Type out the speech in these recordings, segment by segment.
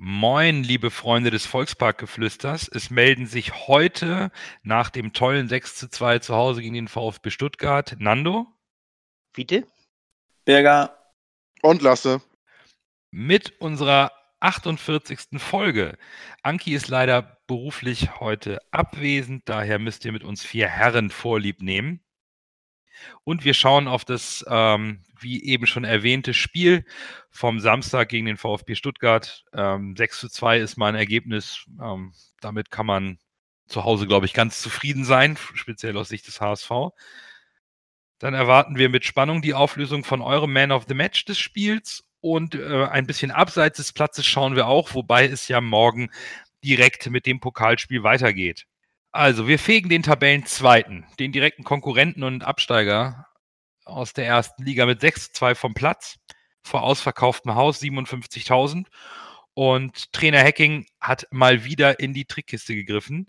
Moin, liebe Freunde des Volksparkgeflüsters. Es melden sich heute nach dem tollen 6 zu 2 zu Hause gegen den VfB Stuttgart Nando Bitte? Berger, Und Lasse. mit unserer 48. Folge. Anki ist leider beruflich heute abwesend, daher müsst ihr mit uns vier Herren Vorlieb nehmen. Und wir schauen auf das, ähm, wie eben schon erwähnte, Spiel vom Samstag gegen den VfB Stuttgart. Ähm, 6 zu 2 ist mein Ergebnis. Ähm, damit kann man zu Hause, glaube ich, ganz zufrieden sein, speziell aus Sicht des HSV. Dann erwarten wir mit Spannung die Auflösung von eurem Man of the Match des Spiels und äh, ein bisschen abseits des Platzes schauen wir auch, wobei es ja morgen direkt mit dem Pokalspiel weitergeht. Also, wir fegen den Tabellenzweiten, den direkten Konkurrenten und Absteiger aus der ersten Liga mit 6 zu 2 vom Platz, vor ausverkauftem Haus 57.000. Und Trainer Hacking hat mal wieder in die Trickkiste gegriffen,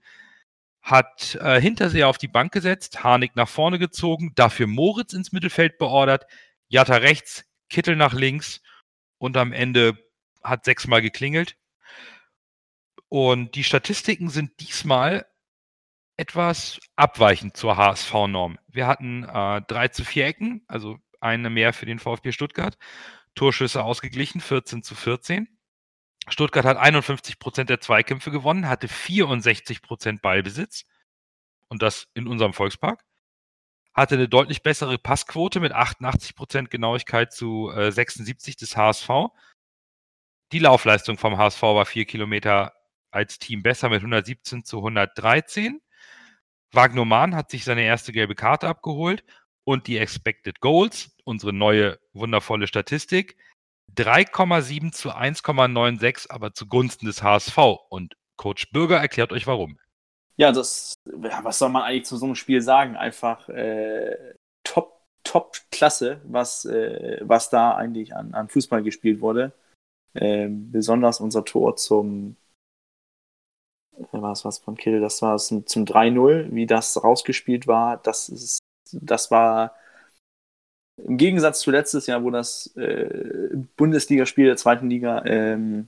hat äh, Hinterseher auf die Bank gesetzt, Harnik nach vorne gezogen, dafür Moritz ins Mittelfeld beordert, Jatta rechts, Kittel nach links und am Ende hat sechsmal geklingelt. Und die Statistiken sind diesmal etwas abweichend zur HSV-Norm. Wir hatten äh, 3 zu 4 Ecken, also eine mehr für den VfB Stuttgart. Torschüsse ausgeglichen, 14 zu 14. Stuttgart hat 51 Prozent der Zweikämpfe gewonnen, hatte 64 Prozent Ballbesitz. Und das in unserem Volkspark. Hatte eine deutlich bessere Passquote mit 88 Prozent Genauigkeit zu äh, 76 des HSV. Die Laufleistung vom HSV war vier Kilometer als Team besser mit 117 zu 113. Wagnoman hat sich seine erste gelbe Karte abgeholt und die Expected Goals, unsere neue wundervolle Statistik, 3,7 zu 1,96, aber zugunsten des HSV. Und Coach Bürger erklärt euch warum. ja, das, was soll man eigentlich zu so einem Spiel sagen? Einfach äh, top, top Klasse, was, äh, was da eigentlich an, an Fußball gespielt wurde. Ähm, besonders unser Tor zum, äh, was was von Kill, das war zum, zum 3-0, wie das rausgespielt war, das ist, das war im Gegensatz zu letztes Jahr, wo das äh, Bundesligaspiel der zweiten Liga ähm,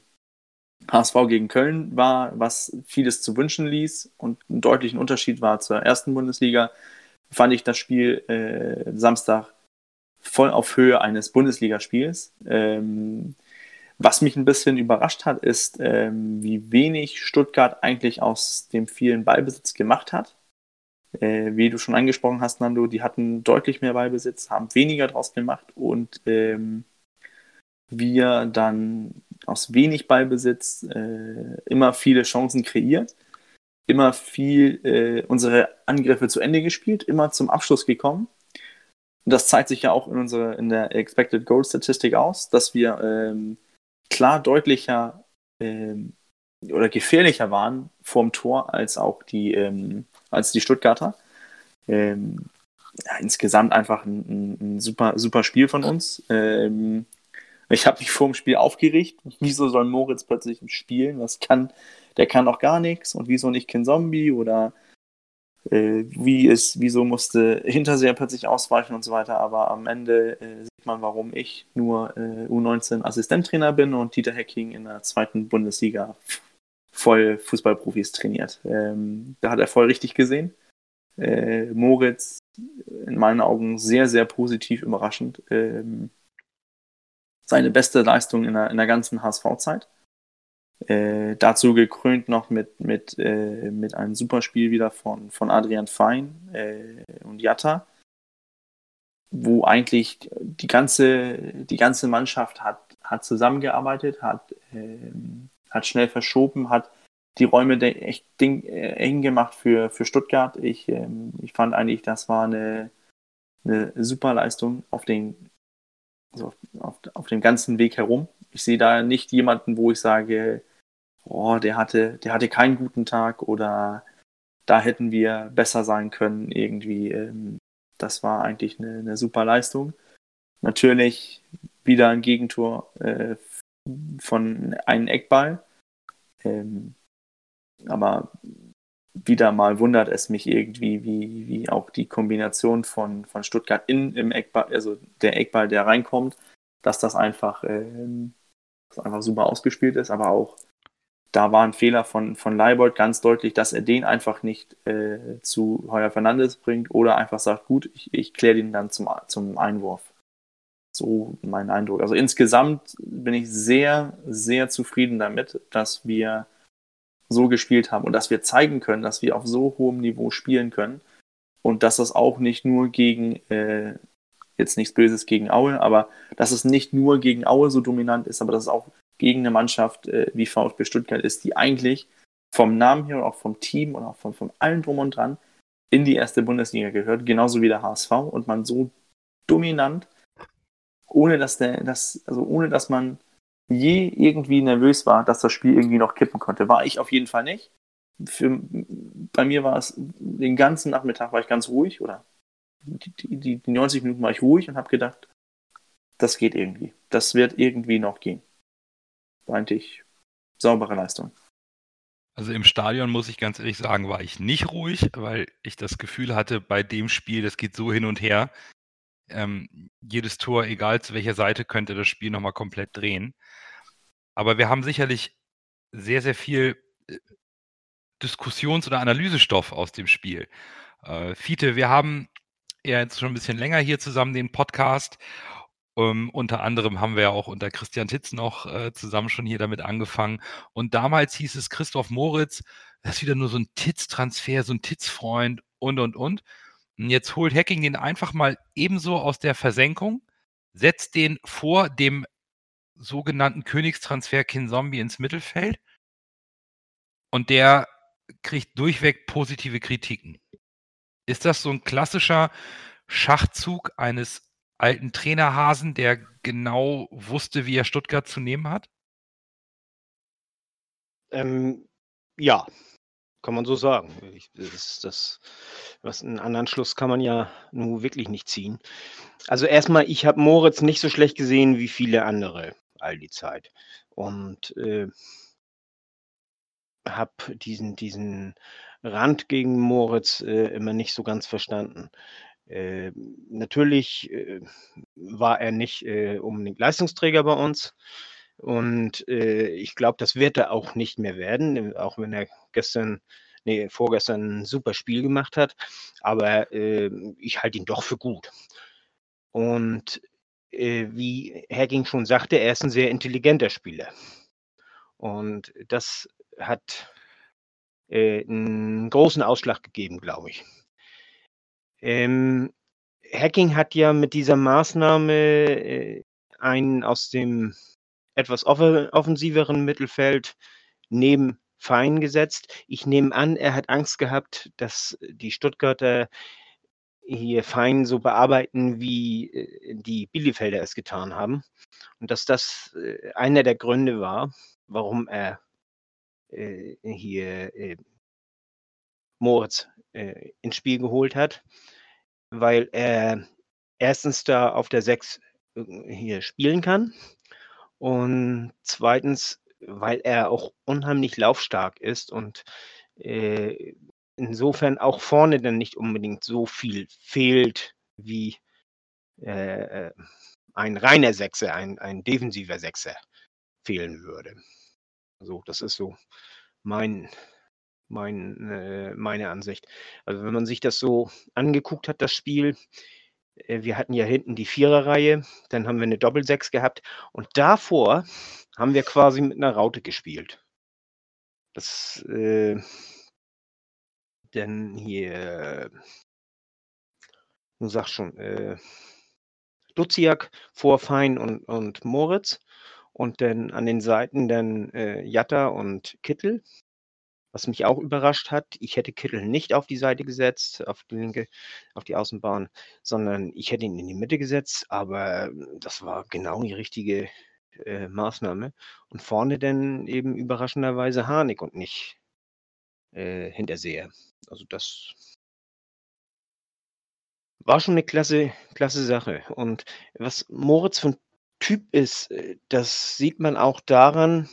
HSV gegen Köln war, was vieles zu wünschen ließ und einen deutlichen Unterschied war zur ersten Bundesliga, fand ich das Spiel äh, Samstag voll auf Höhe eines Bundesligaspiels. Ähm, was mich ein bisschen überrascht hat, ist, ähm, wie wenig Stuttgart eigentlich aus dem vielen Ballbesitz gemacht hat. Äh, wie du schon angesprochen hast, Nando, die hatten deutlich mehr Ballbesitz, haben weniger draus gemacht und ähm, wir dann aus wenig Ballbesitz äh, immer viele Chancen kreiert, immer viel äh, unsere Angriffe zu Ende gespielt, immer zum Abschluss gekommen. Und das zeigt sich ja auch in, unsere, in der Expected Goal Statistik aus, dass wir ähm, klar deutlicher ähm, oder gefährlicher waren vorm Tor als auch die, ähm, als die Stuttgarter. Ähm, ja, insgesamt einfach ein, ein, super, super Spiel von uns. Ähm, ich habe mich vor dem Spiel aufgeregt. Wieso soll Moritz plötzlich spielen? Was kann, der kann doch gar nichts. Und wieso nicht Ken Zombie? Oder äh, wie ist, wieso musste Hinterseher plötzlich ausweichen und so weiter. Aber am Ende äh, man, warum ich nur äh, U19 Assistenttrainer bin und Dieter Hecking in der zweiten Bundesliga voll Fußballprofis trainiert. Ähm, da hat er voll richtig gesehen. Äh, Moritz in meinen Augen sehr, sehr positiv überraschend. Ähm, seine beste Leistung in der, in der ganzen HSV-Zeit. Äh, dazu gekrönt noch mit, mit, äh, mit einem Superspiel wieder von, von Adrian Fein äh, und Jatta, wo eigentlich die ganze, die ganze Mannschaft hat, hat zusammengearbeitet, hat, ähm, hat schnell verschoben, hat die Räume echt ding, äh, eng gemacht für, für Stuttgart. Ich, ähm, ich fand eigentlich, das war eine, eine super Leistung auf den, also auf, auf dem ganzen Weg herum. Ich sehe da nicht jemanden, wo ich sage, oh, der hatte, der hatte keinen guten Tag oder da hätten wir besser sein können irgendwie. Ähm, das war eigentlich eine, eine super Leistung. Natürlich wieder ein Gegentor äh, von einem Eckball. Ähm, aber wieder mal wundert es mich irgendwie, wie, wie auch die Kombination von, von Stuttgart in im Eckball, also der Eckball, der reinkommt, dass das einfach, ähm, das einfach super ausgespielt ist, aber auch da war ein Fehler von, von Leibold ganz deutlich, dass er den einfach nicht äh, zu Heuer Fernandes bringt oder einfach sagt, gut, ich, ich kläre den dann zum, zum Einwurf. So mein Eindruck. Also insgesamt bin ich sehr, sehr zufrieden damit, dass wir so gespielt haben und dass wir zeigen können, dass wir auf so hohem Niveau spielen können und dass das auch nicht nur gegen, äh, jetzt nichts Böses gegen Aue, aber dass es nicht nur gegen Aue so dominant ist, aber dass es auch gegen eine Mannschaft äh, wie VfB Stuttgart ist, die eigentlich vom Namen her und auch vom Team und auch von, von allem drum und dran in die erste Bundesliga gehört, genauso wie der HSV und man so dominant, ohne dass der, das, also ohne dass man je irgendwie nervös war, dass das Spiel irgendwie noch kippen konnte. War ich auf jeden Fall nicht. Für, bei mir war es den ganzen Nachmittag war ich ganz ruhig oder die, die, die 90 Minuten war ich ruhig und habe gedacht, das geht irgendwie. Das wird irgendwie noch gehen eigentlich saubere Leistung. Also im Stadion muss ich ganz ehrlich sagen, war ich nicht ruhig, weil ich das Gefühl hatte, bei dem Spiel, das geht so hin und her. Ähm, jedes Tor, egal zu welcher Seite, könnte das Spiel nochmal komplett drehen. Aber wir haben sicherlich sehr, sehr viel äh, Diskussions- oder Analysestoff aus dem Spiel. Äh, Fiete, wir haben ja jetzt schon ein bisschen länger hier zusammen den Podcast ähm, unter anderem haben wir ja auch unter Christian Titz noch äh, zusammen schon hier damit angefangen. Und damals hieß es Christoph Moritz, das ist wieder nur so ein Titz-Transfer, so ein Titz-Freund und, und, und. Und jetzt holt Hacking den einfach mal ebenso aus der Versenkung, setzt den vor dem sogenannten Königstransfer Kinzombie ins Mittelfeld und der kriegt durchweg positive Kritiken. Ist das so ein klassischer Schachzug eines alten Trainerhasen, der genau wusste, wie er Stuttgart zu nehmen hat? Ähm, ja, kann man so sagen. Ich, das, das, was einen anderen Schluss kann man ja nun wirklich nicht ziehen. Also erstmal, ich habe Moritz nicht so schlecht gesehen wie viele andere all die Zeit. Und äh, habe diesen, diesen Rand gegen Moritz äh, immer nicht so ganz verstanden. Äh, natürlich äh, war er nicht äh, unbedingt Leistungsträger bei uns. Und äh, ich glaube, das wird er auch nicht mehr werden, äh, auch wenn er gestern, nee, vorgestern ein super Spiel gemacht hat. Aber ähm, ich halte ihn doch für gut. Und wie Hacking schon sagte, er ist ein sehr intelligenter Spieler. Und das hat einen großen Ausschlag gegeben, glaube ich. Ähm, Hacking hat ja mit dieser Maßnahme äh, einen aus dem etwas offensiveren Mittelfeld neben Fein gesetzt. Ich nehme an, er hat Angst gehabt, dass die Stuttgarter hier Fein so bearbeiten, wie äh, die Bielefelder es getan haben. Und dass das äh, einer der Gründe war, warum er äh, hier Moritz äh, ins Spiel geholt hat weil er erstens da auf der 6 äh, hier spielen kann und zweitens, weil er auch unheimlich laufstark ist und äh, insofern auch vorne dann nicht unbedingt so viel fehlt wie äh, äh ein reiner Sechser, ein, ein defensiver Sechser fehlen würde. So, das ist so mein mein, äh, meine Ansicht. Also wenn man sich das so angeguckt hat, das Spiel, äh, wir hatten ja hinten die Viererreihe, dann haben wir eine Doppelsechs gehabt und davor haben wir quasi mit einer Raute gespielt. Das, äh, denn hier, du sagst schon, äh, Duziak vor Fein und, und Moritz und dann an den Seiten dann äh, Jatta und Kittel. Was mich auch überrascht hat, ich hätte Kittel nicht auf die Seite gesetzt, auf die linke, auf die Außenbahn, sondern ich hätte ihn in die Mitte gesetzt, aber das war genau die richtige äh, Maßnahme. Und vorne dann eben überraschenderweise Harnik und nicht äh, Hinterseher. Also das war schon eine klasse, klasse Sache. Und was Moritz ein Typ ist, äh, das sieht man auch daran.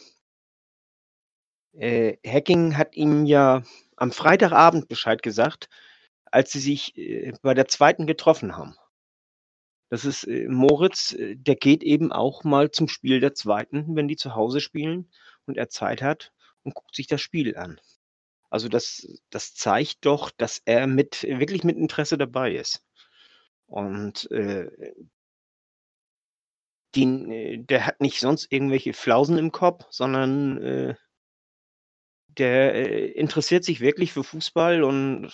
Äh, Hacking hat ihm ja am Freitagabend Bescheid gesagt, als sie sich äh, bei der zweiten getroffen haben. Das ist äh, Moritz, äh, der geht eben auch mal zum Spiel der zweiten, wenn die zu Hause spielen und er Zeit hat und guckt sich das Spiel an. Also das, das zeigt doch, dass er mit wirklich mit Interesse dabei ist. Und äh, den, äh, der hat nicht sonst irgendwelche Flausen im Kopf, sondern äh, der äh, interessiert sich wirklich für Fußball und,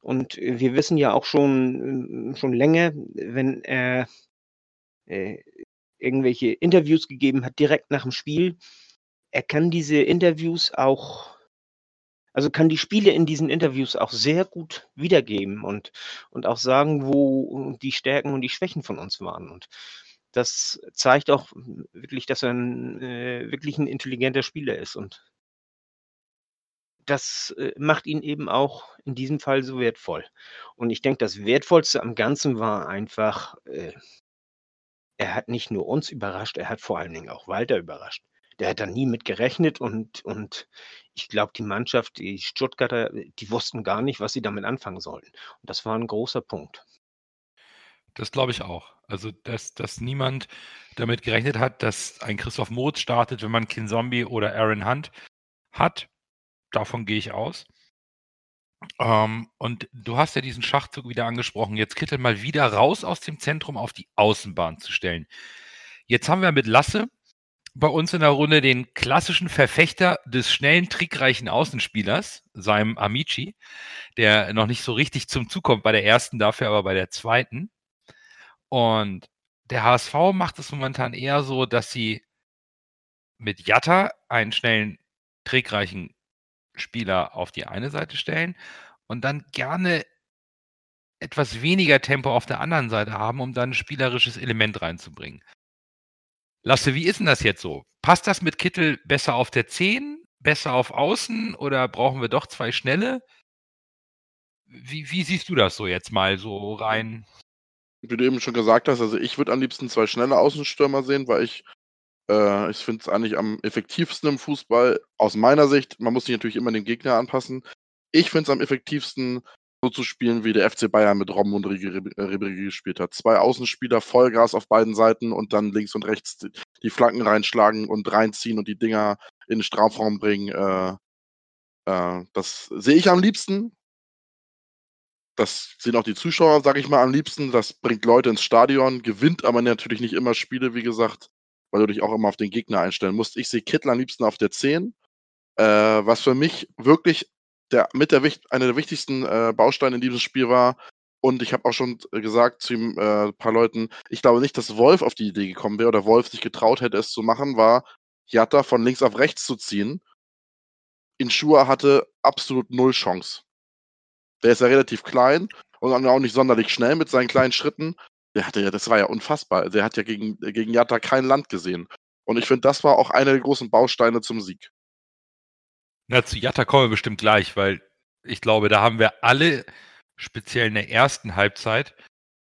und wir wissen ja auch schon, schon länger, wenn er äh, irgendwelche Interviews gegeben hat, direkt nach dem Spiel, er kann diese Interviews auch, also kann die Spiele in diesen Interviews auch sehr gut wiedergeben und, und auch sagen, wo die Stärken und die Schwächen von uns waren. Und das zeigt auch wirklich, dass er ein, äh, wirklich ein intelligenter Spieler ist. Und das äh, macht ihn eben auch in diesem Fall so wertvoll. Und ich denke, das Wertvollste am Ganzen war einfach, äh, er hat nicht nur uns überrascht, er hat vor allen Dingen auch Walter überrascht. Der hat da nie mit gerechnet und, und ich glaube, die Mannschaft, die Stuttgarter, die wussten gar nicht, was sie damit anfangen sollten. Und das war ein großer Punkt. Das glaube ich auch. Also, dass, dass niemand damit gerechnet hat, dass ein Christoph Moritz startet, wenn man Kin Zombie oder Aaron Hunt hat. Davon gehe ich aus. Ähm, und du hast ja diesen Schachzug wieder angesprochen. Jetzt Kittel mal wieder raus aus dem Zentrum auf die Außenbahn zu stellen. Jetzt haben wir mit Lasse bei uns in der Runde den klassischen Verfechter des schnellen, trickreichen Außenspielers, seinem Amici, der noch nicht so richtig zum Zug kommt bei der ersten, dafür aber bei der zweiten. Und der HSV macht es momentan eher so, dass sie mit Jatta einen schnellen, trickreichen Spieler auf die eine Seite stellen und dann gerne etwas weniger Tempo auf der anderen Seite haben, um dann ein spielerisches Element reinzubringen. Lasse, wie ist denn das jetzt so? Passt das mit Kittel besser auf der 10, besser auf Außen oder brauchen wir doch zwei Schnelle? Wie, wie siehst du das so jetzt mal so rein? Wie du eben schon gesagt hast, also ich würde am liebsten zwei schnelle Außenstürmer sehen, weil ich äh, ich finde es eigentlich am effektivsten im Fußball, aus meiner Sicht, man muss sich natürlich immer den Gegner anpassen. Ich finde es am effektivsten, so zu spielen, wie der FC Bayern mit Robben und Ribéry gespielt hat. Zwei Außenspieler, Vollgas auf beiden Seiten und dann links und rechts die Flanken reinschlagen und reinziehen und die Dinger in den Strafraum bringen. Äh, äh, das sehe ich am liebsten. Das sehen auch die Zuschauer, sage ich mal, am liebsten. Das bringt Leute ins Stadion, gewinnt aber natürlich nicht immer Spiele, wie gesagt weil du dich auch immer auf den Gegner einstellen musst. Ich sehe Kittel am liebsten auf der 10, äh, was für mich wirklich der, mit der, einer der wichtigsten äh, Bausteine in diesem Spiel war. Und ich habe auch schon gesagt zu ein äh, paar Leuten, ich glaube nicht, dass Wolf auf die Idee gekommen wäre oder Wolf sich getraut hätte, es zu machen, war Jatta von links auf rechts zu ziehen. Inshua hatte absolut null Chance. Der ist ja relativ klein und auch nicht sonderlich schnell mit seinen kleinen Schritten. Der hatte ja, das war ja unfassbar. Der hat ja gegen, gegen Jatta kein Land gesehen. Und ich finde, das war auch einer der großen Bausteine zum Sieg. Na, zu Jatta kommen wir bestimmt gleich, weil ich glaube, da haben wir alle, speziell in der ersten Halbzeit,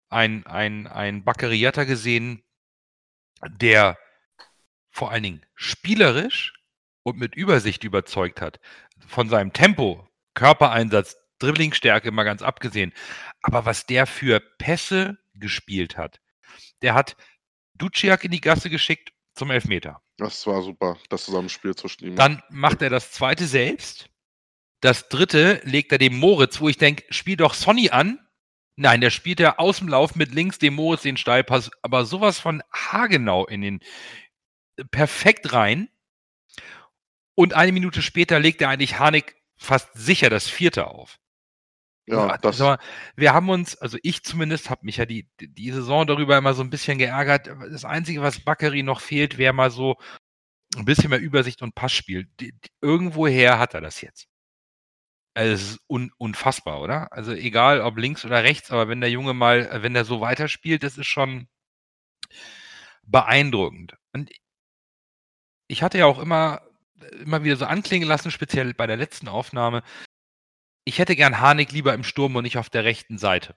ein, ein, ein Bakary Jatta gesehen, der vor allen Dingen spielerisch und mit Übersicht überzeugt hat. Von seinem Tempo, Körpereinsatz, Dribblingstärke mal ganz abgesehen. Aber was der für Pässe gespielt hat. Der hat Duciak in die Gasse geschickt zum Elfmeter. Das war super, das Zusammenspiel zwischen ihm. Dann macht er das zweite selbst. Das dritte legt er dem Moritz, wo ich denke, spiel doch Sonny an. Nein, der spielt er aus dem Lauf mit links dem Moritz den Steilpass, aber sowas von haargenau in den perfekt rein. Und eine Minute später legt er eigentlich Harnik fast sicher das vierte auf. Ja, das also, wir haben uns, also ich zumindest, habe mich ja die, die Saison darüber immer so ein bisschen geärgert. Das Einzige, was Bakkeri noch fehlt, wäre mal so ein bisschen mehr Übersicht und Passspiel. Die, die, irgendwoher hat er das jetzt. Also es ist un, unfassbar, oder? Also egal, ob links oder rechts, aber wenn der Junge mal, wenn der so weiterspielt, das ist schon beeindruckend. Und ich hatte ja auch immer, immer wieder so anklingen lassen, speziell bei der letzten Aufnahme, ich hätte gern Harnik lieber im Sturm und nicht auf der rechten Seite.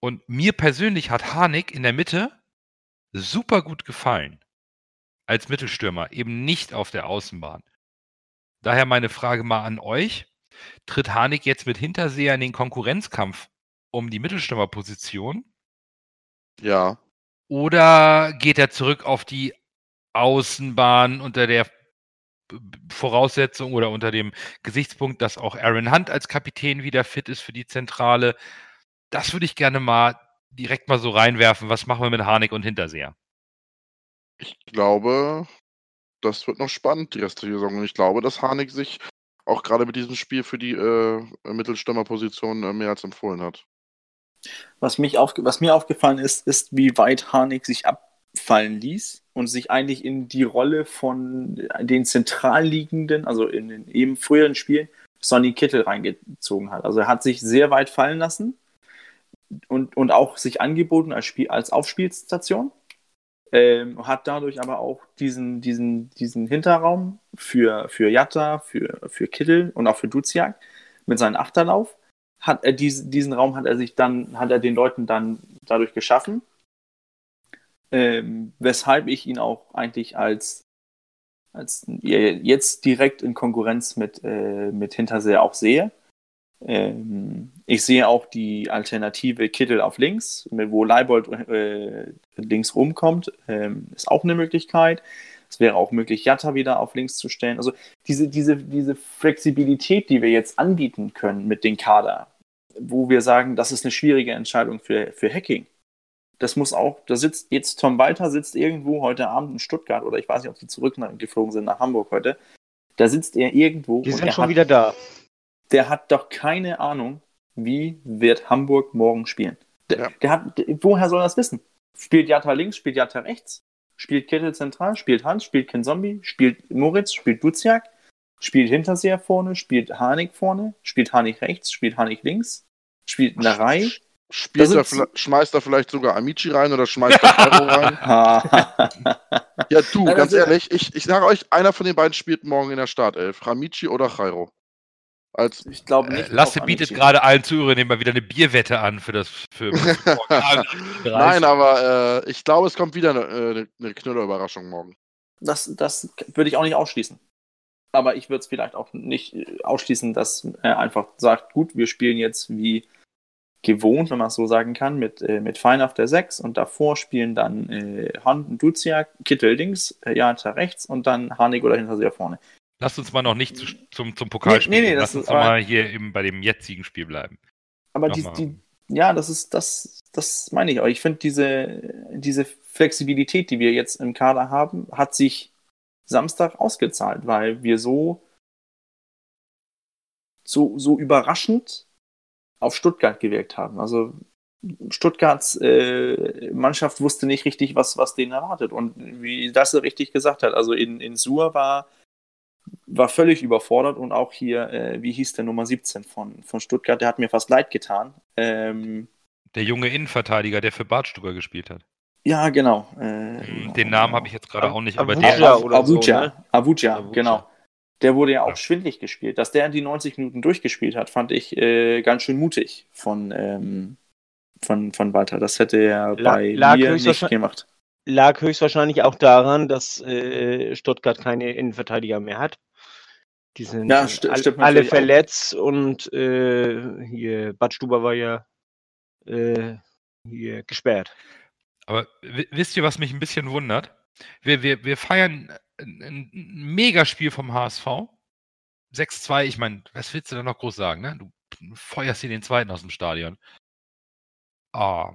Und mir persönlich hat Harnik in der Mitte super gut gefallen. Als Mittelstürmer, eben nicht auf der Außenbahn. Daher meine Frage mal an euch. Tritt Harnik jetzt mit Hinterseher in den Konkurrenzkampf um die Mittelstürmerposition? Ja. Oder geht er zurück auf die Außenbahn unter der Voraussetzung oder unter dem Gesichtspunkt, dass auch Aaron Hunt als Kapitän wieder fit ist für die Zentrale? Das würde ich gerne mal direkt mal so reinwerfen. Was machen wir mit Harnik und Hinterseher? Ich glaube, das wird noch spannend, die restliche Saison. Und ich glaube, dass Harnik sich auch gerade mit diesem Spiel für die äh, Mittelstürmerposition äh, mehr als empfohlen hat. Was, mich auf, was mir aufgefallen ist, ist, wie weit Harnik sich abfallen ließ und sich eigentlich in die Rolle von den Zentralliegenden, also in den eben früheren Spielen, Sonny Kittel reingezogen hat. Also er hat sich sehr weit fallen lassen und, und auch sich angeboten als, Spiel, als Aufspielstation. Ähm, hat dadurch aber auch diesen, diesen, diesen Hinterraum für, für Jatta, für, für Kittel und auch für Duziak mit seinem Achterlauf. Hat er diesen, diesen Raum hat er sich dann, hat er den Leuten dann dadurch geschaffen. Ähm, weshalb ich ihn auch eigentlich als, als jetzt direkt in Konkurrenz mit, äh, mit Hinterseher auch sehe. Ähm, ich sehe auch die Alternative Kittel auf links, wo Leibold äh, links rumkommt, ähm, ist auch eine Möglichkeit. Es wäre auch möglich, Jatta wieder auf links zu stellen. Also diese, diese, diese Flexibilität, die wir jetzt anbieten können mit dem Kader, wo wir sagen, das ist eine schwierige Entscheidung für, für Hacking. Das muss auch, da sitzt jetzt Tom Walter sitzt irgendwo heute Abend in Stuttgart oder ich weiß nicht, ob die zurückgeflogen sind nach Hamburg heute. Da sitzt er irgendwo. Die sind schon hat, wieder da der hat doch keine Ahnung, wie wird Hamburg morgen spielen. Der, ja. der hat, woher soll er das wissen? Spielt Jatta links, spielt Jatta rechts, spielt Kittel zentral, spielt Hans, spielt Ken Zombie, spielt Moritz, spielt Duziak, spielt Hinterseher vorne, spielt Harnik vorne, spielt Harnik rechts, spielt Harnik links, spielt Narei. Spielt er, schmeißt er vielleicht sogar Amici rein oder schmeißt er Ferro rein? ja, du, ganz ehrlich, ich, ich sage euch, einer von den beiden spielt morgen in der Startelf. Ramici oder Jairo. Als ich glaube nicht. Äh, Lasse bietet gerade allen Zuhörern mal wieder eine Bierwette an für das. Für Nein, aber äh, ich glaube, es kommt wieder eine, äh, eine Knüller-Überraschung morgen. Das, das würde ich auch nicht ausschließen. Aber ich würde es vielleicht auch nicht äh, ausschließen, dass er einfach sagt: Gut, wir spielen jetzt wie gewohnt, wenn man es so sagen kann, mit, äh, mit Fein auf der 6 und davor spielen dann äh, Hand und Duziak, Kittel links, äh, Jata rechts und dann Harnik oder hinter sehr vorne. Lass uns mal noch nicht zu, zum, zum Pokalspiel. Nee, nee, nee, Lass uns ist, mal hier eben bei dem jetzigen Spiel bleiben. Aber die, die, ja, das ist, das, das meine ich auch. Ich finde, diese, diese Flexibilität, die wir jetzt im Kader haben, hat sich Samstag ausgezahlt, weil wir so, so, so überraschend auf Stuttgart gewirkt haben. Also Stuttgarts äh, Mannschaft wusste nicht richtig, was, was denen erwartet. Und wie das richtig gesagt hat, also in, in Sur war war völlig überfordert und auch hier, äh, wie hieß der Nummer 17 von, von Stuttgart, der hat mir fast leid getan. Ähm, der junge Innenverteidiger, der für Bartstuber gespielt hat. Ja, genau. Äh, Den Namen habe ich jetzt gerade auch nicht, aber Avuja der oder Avuja, so, ne? Avuja, Avuja, genau. Der wurde ja auch ja. schwindlig gespielt. Dass der die 90 Minuten durchgespielt hat, fand ich äh, ganz schön mutig von, ähm, von, von Walter. Das hätte er La bei mir nicht gemacht lag höchstwahrscheinlich auch daran, dass äh, Stuttgart keine Innenverteidiger mehr hat. Die sind ja, st all, alle verletzt auch. und äh, hier Bad Stuber war ja äh, hier gesperrt. Aber wisst ihr, was mich ein bisschen wundert? Wir, wir, wir feiern ein, ein Megaspiel vom HSV. 6-2, ich meine, was willst du da noch groß sagen? Ne? Du feuerst hier den zweiten aus dem Stadion. Oh,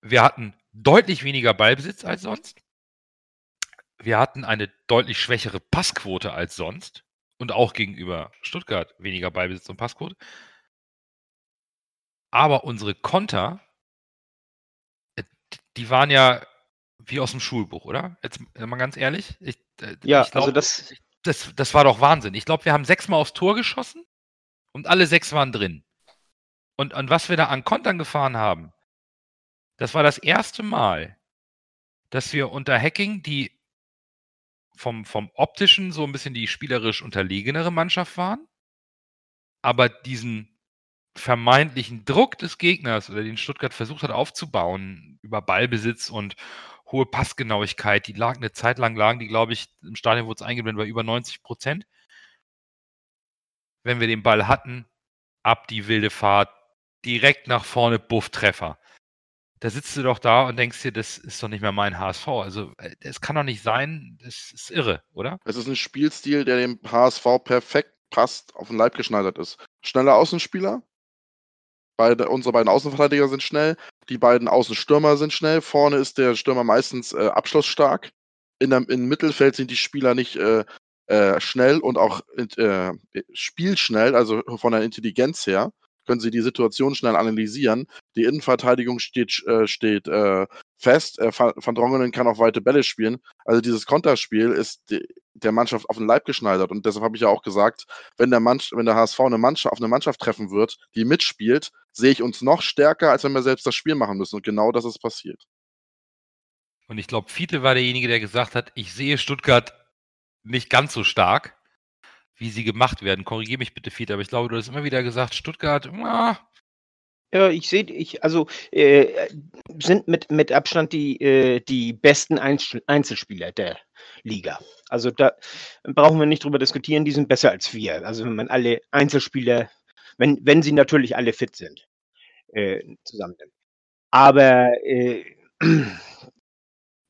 wir hatten deutlich weniger Ballbesitz als sonst. Wir hatten eine deutlich schwächere Passquote als sonst und auch gegenüber Stuttgart weniger Ballbesitz und Passquote. Aber unsere Konter, äh, die waren ja wie aus dem Schulbuch, oder? Jetzt mal ganz ehrlich. Ich, äh, ja, ich glaub, also das, das, das war doch Wahnsinn. Ich glaube, wir haben sechsmal aufs Tor geschossen und alle sechs waren drin. Und, und was wir da an Kontern gefahren haben, das war das erste Mal, dass wir unter Hacking die vom, vom optischen so ein bisschen die spielerisch unterlegenere Mannschaft waren. aber diesen vermeintlichen Druck des Gegners oder den Stuttgart versucht hat aufzubauen über Ballbesitz und hohe Passgenauigkeit, die lag eine Zeit lang, lagen die, glaube ich, im Stadion wurde es eingeblendet, bei über 90 Prozent. Wenn wir den Ball hatten, ab die wilde Fahrt, direkt nach vorne, Buff, Treffer. Da sitzt du doch da und denkst dir, das ist doch nicht mehr mein HSV. Also, es kann doch nicht sein, das ist irre, oder? Es ist ein Spielstil, der dem HSV perfekt passt, auf den Leib geschneidert ist. Schneller Außenspieler, Beide, unsere beiden Außenverteidiger sind schnell, die beiden Außenstürmer sind schnell. Vorne ist der Stürmer meistens äh, abschlussstark. In der, Im Mittelfeld sind die Spieler nicht äh, äh, schnell und auch äh, spielschnell, also von der Intelligenz her können sie die Situation schnell analysieren. Die Innenverteidigung steht, äh, steht äh, fest. Äh, Van Drongelen kann auch weite Bälle spielen. Also dieses Konterspiel ist der Mannschaft auf den Leib geschneidert. Und deshalb habe ich ja auch gesagt, wenn der, Mann, wenn der HSV eine Mannschaft, auf eine Mannschaft treffen wird, die mitspielt, sehe ich uns noch stärker, als wenn wir selbst das Spiel machen müssen. Und genau das ist passiert. Und ich glaube, Fiete war derjenige, der gesagt hat, ich sehe Stuttgart nicht ganz so stark wie sie gemacht werden. Korrigiere mich bitte, Fiete, aber ich glaube, du hast immer wieder gesagt, Stuttgart, ah. Ja, ich sehe, ich, also äh, sind mit, mit Abstand die, äh, die besten Einzelspieler der Liga. Also da brauchen wir nicht drüber diskutieren, die sind besser als wir. Also wenn man alle Einzelspieler, wenn, wenn sie natürlich alle fit sind, äh, zusammennimmt. Aber äh,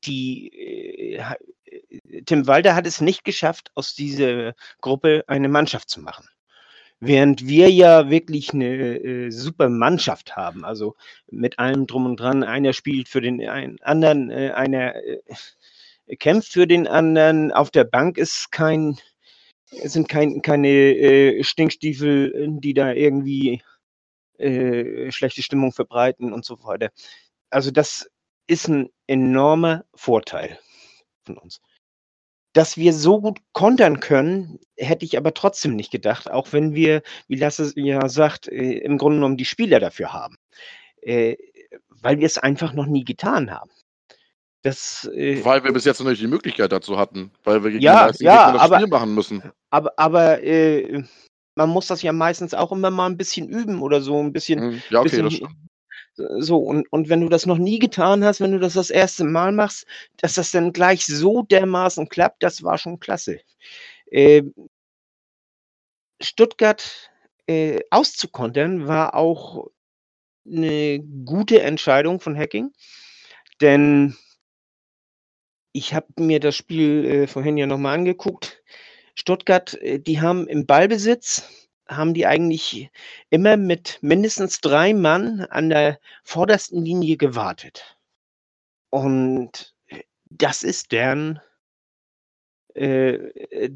die äh, Tim Walter hat es nicht geschafft, aus dieser Gruppe eine Mannschaft zu machen. Während wir ja wirklich eine äh, super Mannschaft haben, also mit allem drum und dran, einer spielt für den anderen, äh, einer äh, kämpft für den anderen, auf der Bank ist kein, sind kein, keine äh, Stinkstiefel, die da irgendwie äh, schlechte Stimmung verbreiten und so weiter. Also das ist ein enormer Vorteil von uns. Dass wir so gut kontern können, hätte ich aber trotzdem nicht gedacht, auch wenn wir, wie Lasse ja sagt, äh, im Grunde genommen die Spieler dafür haben. Äh, weil wir es einfach noch nie getan haben. Das, äh, weil wir bis jetzt noch nicht die Möglichkeit dazu hatten, weil wir gegen ja, die ja, das aber, Spiel machen müssen. Aber, aber äh, man muss das ja meistens auch immer mal ein bisschen üben oder so ein bisschen. Hm, ja, okay, bisschen, das stimmt. So, und, und wenn du das noch nie getan hast, wenn du das das erste Mal machst, dass das dann gleich so dermaßen klappt, das war schon klasse. Äh, Stuttgart äh, auszukontern war auch eine gute Entscheidung von Hacking, denn ich habe mir das Spiel äh, vorhin ja nochmal angeguckt. Stuttgart, äh, die haben im Ballbesitz haben die eigentlich immer mit mindestens drei Mann an der vordersten Linie gewartet. Und das ist deren, äh, äh,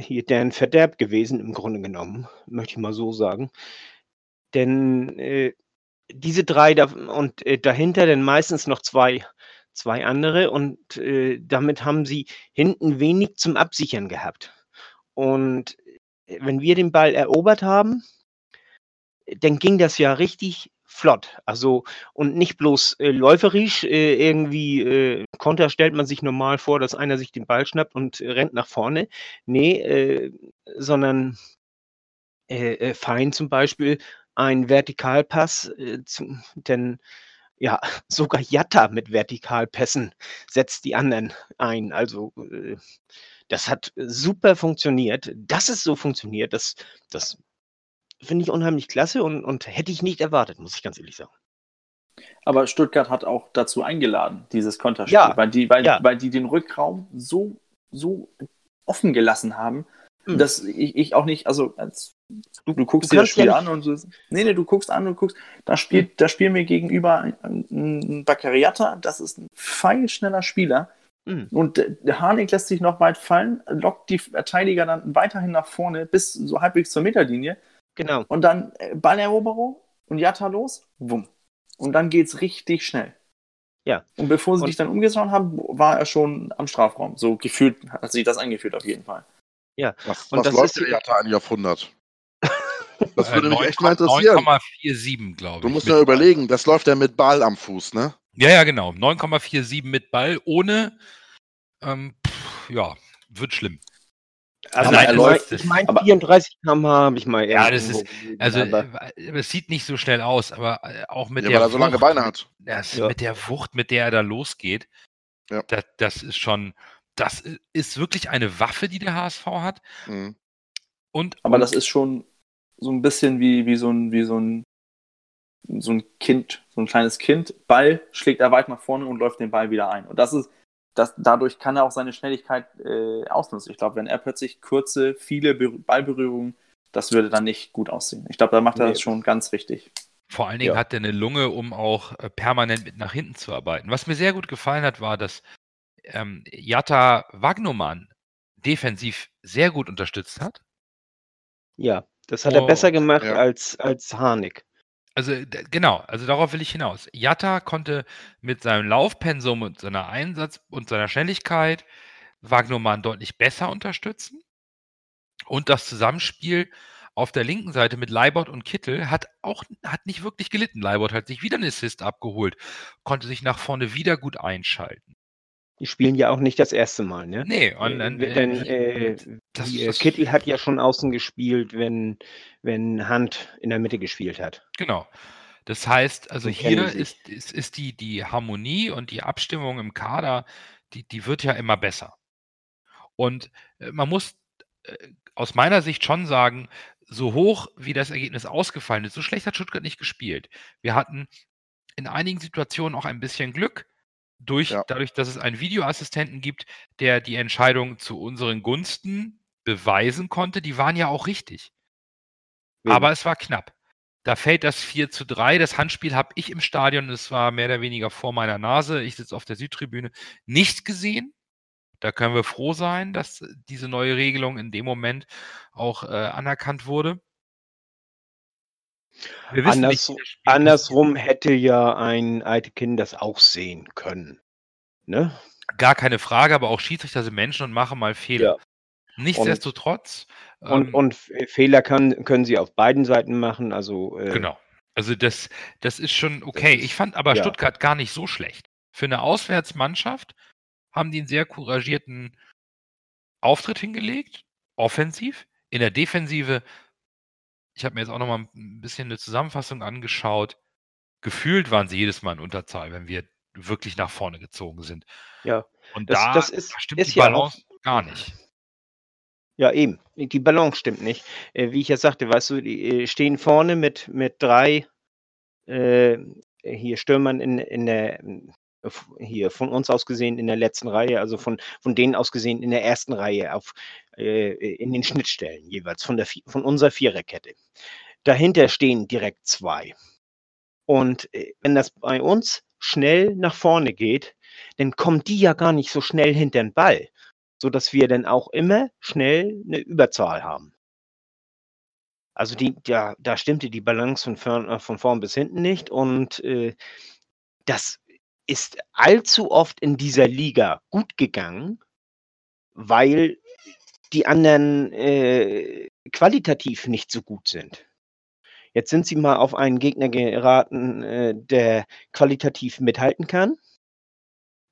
hier deren Verderb gewesen, im Grunde genommen, möchte ich mal so sagen. Denn äh, diese drei da, und äh, dahinter dann meistens noch zwei, zwei andere und äh, damit haben sie hinten wenig zum Absichern gehabt. Und wenn wir den Ball erobert haben, dann ging das ja richtig flott. Also und nicht bloß äh, läuferisch, äh, irgendwie äh, Konter stellt man sich normal vor, dass einer sich den Ball schnappt und äh, rennt nach vorne. Nee, äh, sondern äh, äh, fein zum Beispiel ein Vertikalpass, äh, zum, denn ja, sogar Jatta mit Vertikalpässen setzt die anderen ein. Also äh, das hat super funktioniert. Dass es so funktioniert, das, das finde ich unheimlich klasse und, und hätte ich nicht erwartet, muss ich ganz ehrlich sagen. Aber Stuttgart hat auch dazu eingeladen, dieses Konterspiel, ja, weil, die, weil, ja. weil die den Rückraum so, so offen gelassen haben, hm. dass ich, ich auch nicht, also als, du, du guckst du dir das Spiel ja an und so, nee, nee, du guckst an und guckst, da spielt, hm. da spielen wir gegenüber ein, ein Baccariata, das ist ein feilschneller Spieler, Mhm. Und der Harnik lässt sich noch weit fallen, lockt die Verteidiger dann weiterhin nach vorne bis so halbwegs zur Meterlinie. Genau. Und dann äh, Balleroberung und Jatta los, wumm. Und dann geht's richtig schnell. Ja. Und bevor sie und sich dann umgeschaut haben, war er schon am Strafraum. So gefühlt hat sich das angefühlt auf jeden Fall. Ja. Was, und was das läuft ist der Jatta eigentlich auf 100? Das würde Äh, mich 9, echt mal interessieren. 9,47, glaube ich. Du musst ja überlegen, das läuft ja mit Ball am Fuß, ne? Ja, ja, genau. 9,47 mit Ball, ohne, ähm, pff, ja, wird schlimm. Also, er läuft- ich meine, aber- 34 km/h habe ich mal Ja, das ist- Also, äh, es sieht nicht so schnell aus, aber äh, auch mit Ja, der weil er so lange Beine hat. Das, Ja. Mit der Wucht, mit der er da losgeht, Ja. das, das ist schon, das ist wirklich eine Waffe, die der HSV hat. Mhm. Und, Aber und das ist schon so ein bisschen wie, wie, so, ein, wie so, ein, so ein Kind, so ein kleines Kind. Ball schlägt er weit nach vorne und läuft den Ball wieder ein. Und das ist, das, dadurch kann er auch seine Schnelligkeit äh, ausnutzen. Ich glaube, wenn er plötzlich kurze, viele Be Ballberührungen, das würde dann nicht gut aussehen. Ich glaube, da macht er Nee. das schon ganz richtig. vor allen Dingen Ja. hat er eine Lunge, um auch äh, permanent mit nach hinten zu arbeiten. Was mir sehr gut gefallen hat, war, dass ähm, Jatta Wagnumann defensiv sehr gut unterstützt hat. Ja, das hat er Oh, besser gemacht ja. als, als Harnik. Also genau, also darauf will ich hinaus. Jatta konnte mit seinem Laufpensum und seiner Einsatz und seiner Schnelligkeit Wagnumann deutlich besser unterstützen. Und das Zusammenspiel auf der linken Seite mit Leibert und Kittel hat auch hat nicht wirklich gelitten. Leibert hat sich wieder einen Assist abgeholt, konnte sich nach vorne wieder gut einschalten. Die spielen ja auch nicht das erste Mal, ne? Nee, und dann, äh, denn äh, das- die, äh, das- Kittel hat ja schon außen gespielt, wenn, wenn Hand in der Mitte gespielt hat. Genau. Das heißt, also So kennen hier ist, ist, ist die, die Harmonie und die Abstimmung im Kader, die, die wird ja immer besser. Und äh, man muss äh, aus meiner Sicht schon sagen, so hoch wie das Ergebnis ausgefallen ist, so schlecht hat Stuttgart nicht gespielt. Wir hatten in einigen Situationen auch ein bisschen Glück, durch, Ja. dadurch, dass es einen Videoassistenten gibt, der die Entscheidung zu unseren Gunsten beweisen konnte. Die waren ja auch richtig. Wen? Aber es war knapp. Da fällt das 4 zu 3. Das Handspiel habe ich im Stadion, es war mehr oder weniger vor meiner Nase. Ich sitze auf der Südtribüne, nicht gesehen. Da können wir froh sein, dass diese neue Regelung in dem Moment auch äh, anerkannt wurde. Anders, nicht, andersrum hätte ja ein Eitekin das auch sehen können. Ne? Gar keine Frage, aber auch Schiedsrichter sind Menschen und machen mal Fehler. Nichtsdestotrotz. Und, ähm, und Fehler kann, können sie auf beiden Seiten machen. Also äh, Genau. Also das, das ist schon okay. ist- ich fand aber ja. Stuttgart gar nicht so schlecht. Für eine Auswärtsmannschaft haben die einen sehr couragierten Auftritt hingelegt, offensiv. In der Defensive, ich habe mir jetzt auch noch mal ein bisschen eine Zusammenfassung angeschaut. Gefühlt waren sie jedes Mal in Unterzahl, wenn wir wirklich nach vorne gezogen sind. Ja. Und Das- da, das ist- da stimmt ist die ja Balance gar nicht. Ja, eben. Die Balance stimmt nicht. Äh, wie ich ja sagte, weißt du, die äh, stehen vorne mit, mit drei äh, hier Stürmern in, in der hier von uns aus gesehen in der letzten Reihe, also von, von denen aus gesehen in der ersten Reihe auf äh, in den Schnittstellen jeweils von der von unserer Viererkette. Dahinter stehen direkt zwei. Und äh, wenn das bei uns schnell nach vorne geht, dann kommen die ja gar nicht so schnell hinter den Ball so dass wir dann auch immer schnell eine Überzahl haben. Also die, ja, da stimmte die Balance von, äh, von vorn bis hinten nicht und äh, das ist allzu oft in dieser Liga gut gegangen, weil die anderen äh, qualitativ nicht so gut sind. Jetzt sind sie mal auf einen Gegner geraten, äh, der qualitativ mithalten kann.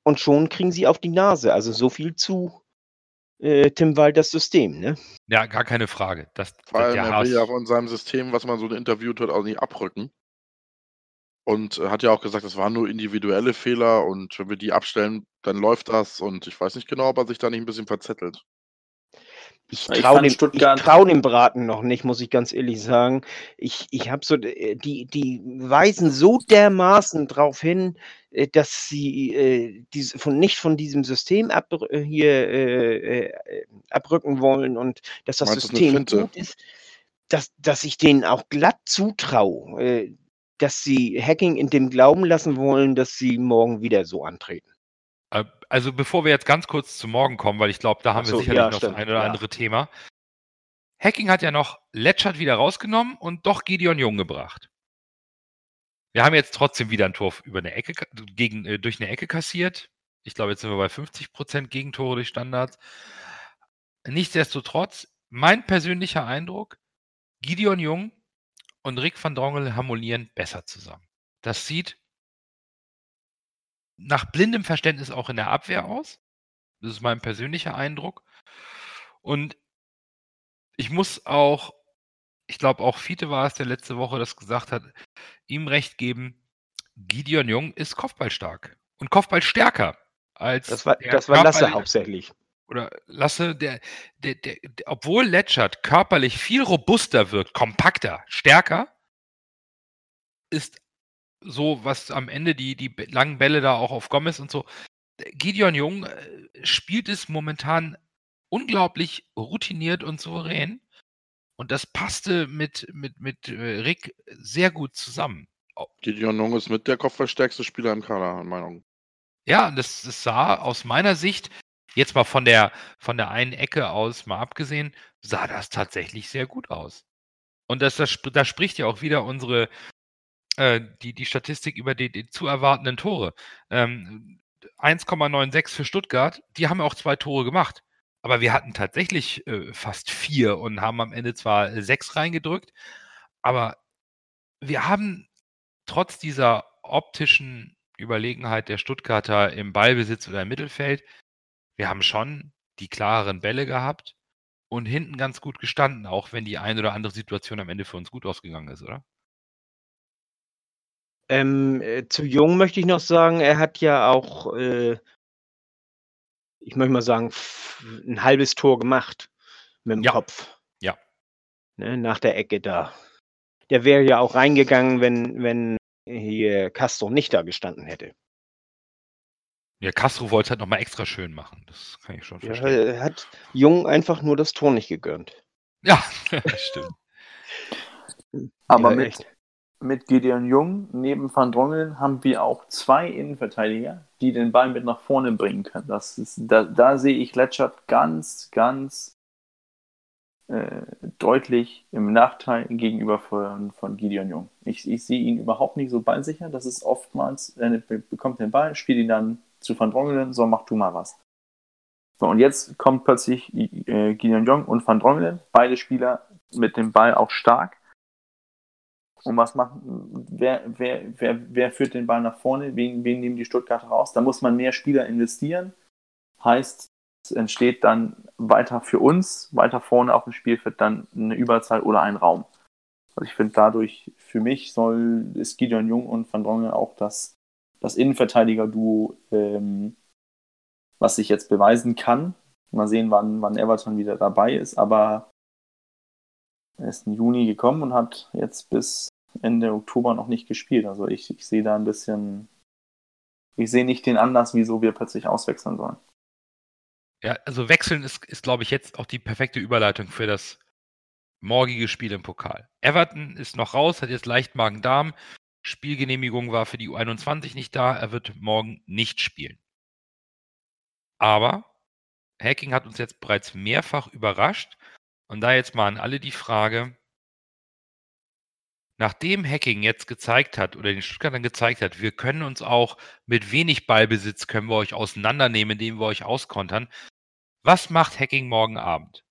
Und schon kriegen sie auf die Nase. Also so viel zu äh, Tim Walders System, ne? Ja, gar keine Frage. Das, Vor allem, der er will ja von seinem System, was man so interviewt hat, auch nicht abrücken. Und äh, hat ja auch gesagt, das waren nur individuelle Fehler und wenn wir die abstellen, dann läuft das. Und ich weiß nicht genau, ob er sich da nicht ein bisschen verzettelt. Ich traue dem, ich trau dem Braten noch nicht, muss ich ganz ehrlich sagen. Ich, ich habe so, äh, die, die weisen so dermaßen darauf hin, äh, dass sie äh, diese, von, nicht von diesem System ab, hier äh, abrücken wollen und dass das Meinst System gut ist, dass, dass ich denen auch glatt zutraue, dass sie Hacking in dem Glauben lassen wollen, dass sie morgen wieder so antreten. Äh, Also bevor wir jetzt ganz kurz zu morgen kommen, weil ich glaube, da haben so, wir sicherlich ja, noch stimmt, das ein oder ja. andere Thema. Hacking hat ja noch Letschert wieder rausgenommen und doch Gideon Jung gebracht. Wir haben jetzt trotzdem wieder ein Tor über eine Ecke gegen, äh, durch eine Ecke kassiert. Ich glaube, jetzt sind wir bei 50% Gegentore durch Standards. Nichtsdestotrotz, mein persönlicher Eindruck, Gideon Jung und Rick van Drongel harmonieren besser zusammen. Das sieht nach blindem Verständnis auch in der Abwehr aus. Das ist mein persönlicher Eindruck. Und ich muss auch, ich glaube auch Fiete war es, der letzte Woche das gesagt hat, ihm recht geben, Gideon Jung ist Kopfballstark und Kopfballstärker als Das war, das war Lasse hauptsächlich. Oder Lasse, der, der, der, der obwohl Letschert körperlich viel robuster wirkt, kompakter, stärker, ist so, was am Ende die, die langen Bälle da auch auf Gomez und so. Gideon Jung äh, spielt es momentan unglaublich routiniert und souverän. Und das passte mit, mit, mit äh, Rick sehr gut zusammen. Gideon Jung ist mit der kopfballstärkste Spieler im Kader, in meinen Augen. Ja, das, das sah aus meiner Sicht, jetzt mal von der, von der einen Ecke aus mal abgesehen, sah das tatsächlich sehr gut aus. Und das, das, da spricht ja auch wieder unsere, äh, die, die Statistik über die, die zu erwartenden Tore. Ähm, 1,96 für Stuttgart, die haben auch zwei Tore gemacht. Aber wir hatten tatsächlich äh, fast vier und haben am Ende zwar äh, sechs reingedrückt, aber wir haben trotz dieser optischen Überlegenheit der Stuttgarter im Ballbesitz oder im Mittelfeld, wir haben schon die klareren Bälle gehabt und hinten ganz gut gestanden, auch wenn die eine oder andere Situation am Ende für uns gut ausgegangen ist, oder? Ähm, äh, zu Jung möchte ich noch sagen, er hat ja auch, äh, ich möchte mal sagen, ein halbes Tor gemacht mit dem Ja. Kopf. Ja. Ne, nach der Ecke da. Der wäre ja auch reingegangen, wenn, wenn hier Castro nicht da gestanden hätte. Ja, Castro wollte es halt nochmal extra schön machen. Das kann ich schon Ja, verstehen. er hat Jung einfach nur das Tor nicht gegönnt. Ja, stimmt. Aber Ja, mit, echt. mit Gideon Jung neben Van Drongelen haben wir auch zwei Innenverteidiger, die den Ball mit nach vorne bringen können. Das ist, da, da sehe ich Letschert ganz, ganz äh, deutlich im Nachteil gegenüber von, von Gideon Jung. Ich, ich sehe ihn überhaupt nicht so ballsicher. Das ist oftmals, er be- bekommt den Ball, spielt ihn dann zu Van Drongelen, so mach du mal was. So, und jetzt kommt plötzlich äh, Gideon Jong und Van Drongelen, beide Spieler mit dem Ball auch stark. Und was machen, wer, wer, wer, wer führt den Ball nach vorne? Wen, wen nehmen die Stuttgarter raus? Da muss man mehr Spieler investieren. Heißt, es entsteht dann weiter für uns, weiter vorne auf dem Spielfeld dann eine Überzahl oder ein Raum. Also ich finde dadurch, für mich soll, ist Gideon Jung und Van Drongelen auch das, das Innenverteidiger-Duo, ähm, was sich jetzt beweisen kann. Mal sehen, wann, wann Everton wieder dabei ist, aber er ist im Juni gekommen und hat jetzt bis Ende Oktober noch nicht gespielt. Also ich, ich sehe da ein bisschen, ich sehe nicht den Anlass, wieso wir plötzlich auswechseln sollen. Ja, also wechseln ist, ist glaube ich, jetzt auch die perfekte Überleitung für das morgige Spiel im Pokal. Everton ist noch raus, hat jetzt leicht Magen-Darm. Spielgenehmigung war für die U21 nicht da. Er wird morgen nicht spielen. Aber Hacking hat uns jetzt bereits mehrfach überrascht. Und da jetzt mal an alle die Frage, nachdem Hacking jetzt gezeigt hat oder den Stuttgartern gezeigt hat, wir können uns auch mit wenig Ballbesitz, können wir euch auseinandernehmen, indem wir euch auskontern. Was macht Hacking morgen Abend?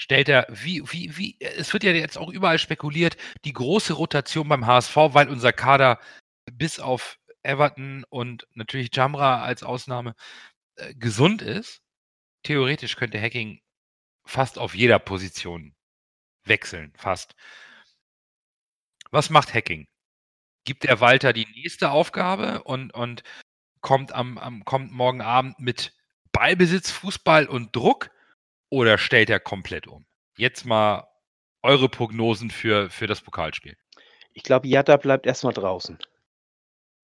Stellt er, wie, wie, wie, es wird ja jetzt auch überall spekuliert, die große Rotation beim HSV, weil unser Kader bis auf Everton und natürlich Jamra als Ausnahme äh, gesund ist. Theoretisch könnte Hacking fast auf jeder Position wechseln, fast. Was macht Hacking? Gibt er Walter die nächste Aufgabe und, und kommt, am, am, kommt morgen Abend mit Ballbesitz, Fußball und Druck oder stellt er komplett um? Jetzt mal eure Prognosen für, für das Pokalspiel. Ich glaube, Jatta bleibt erstmal draußen.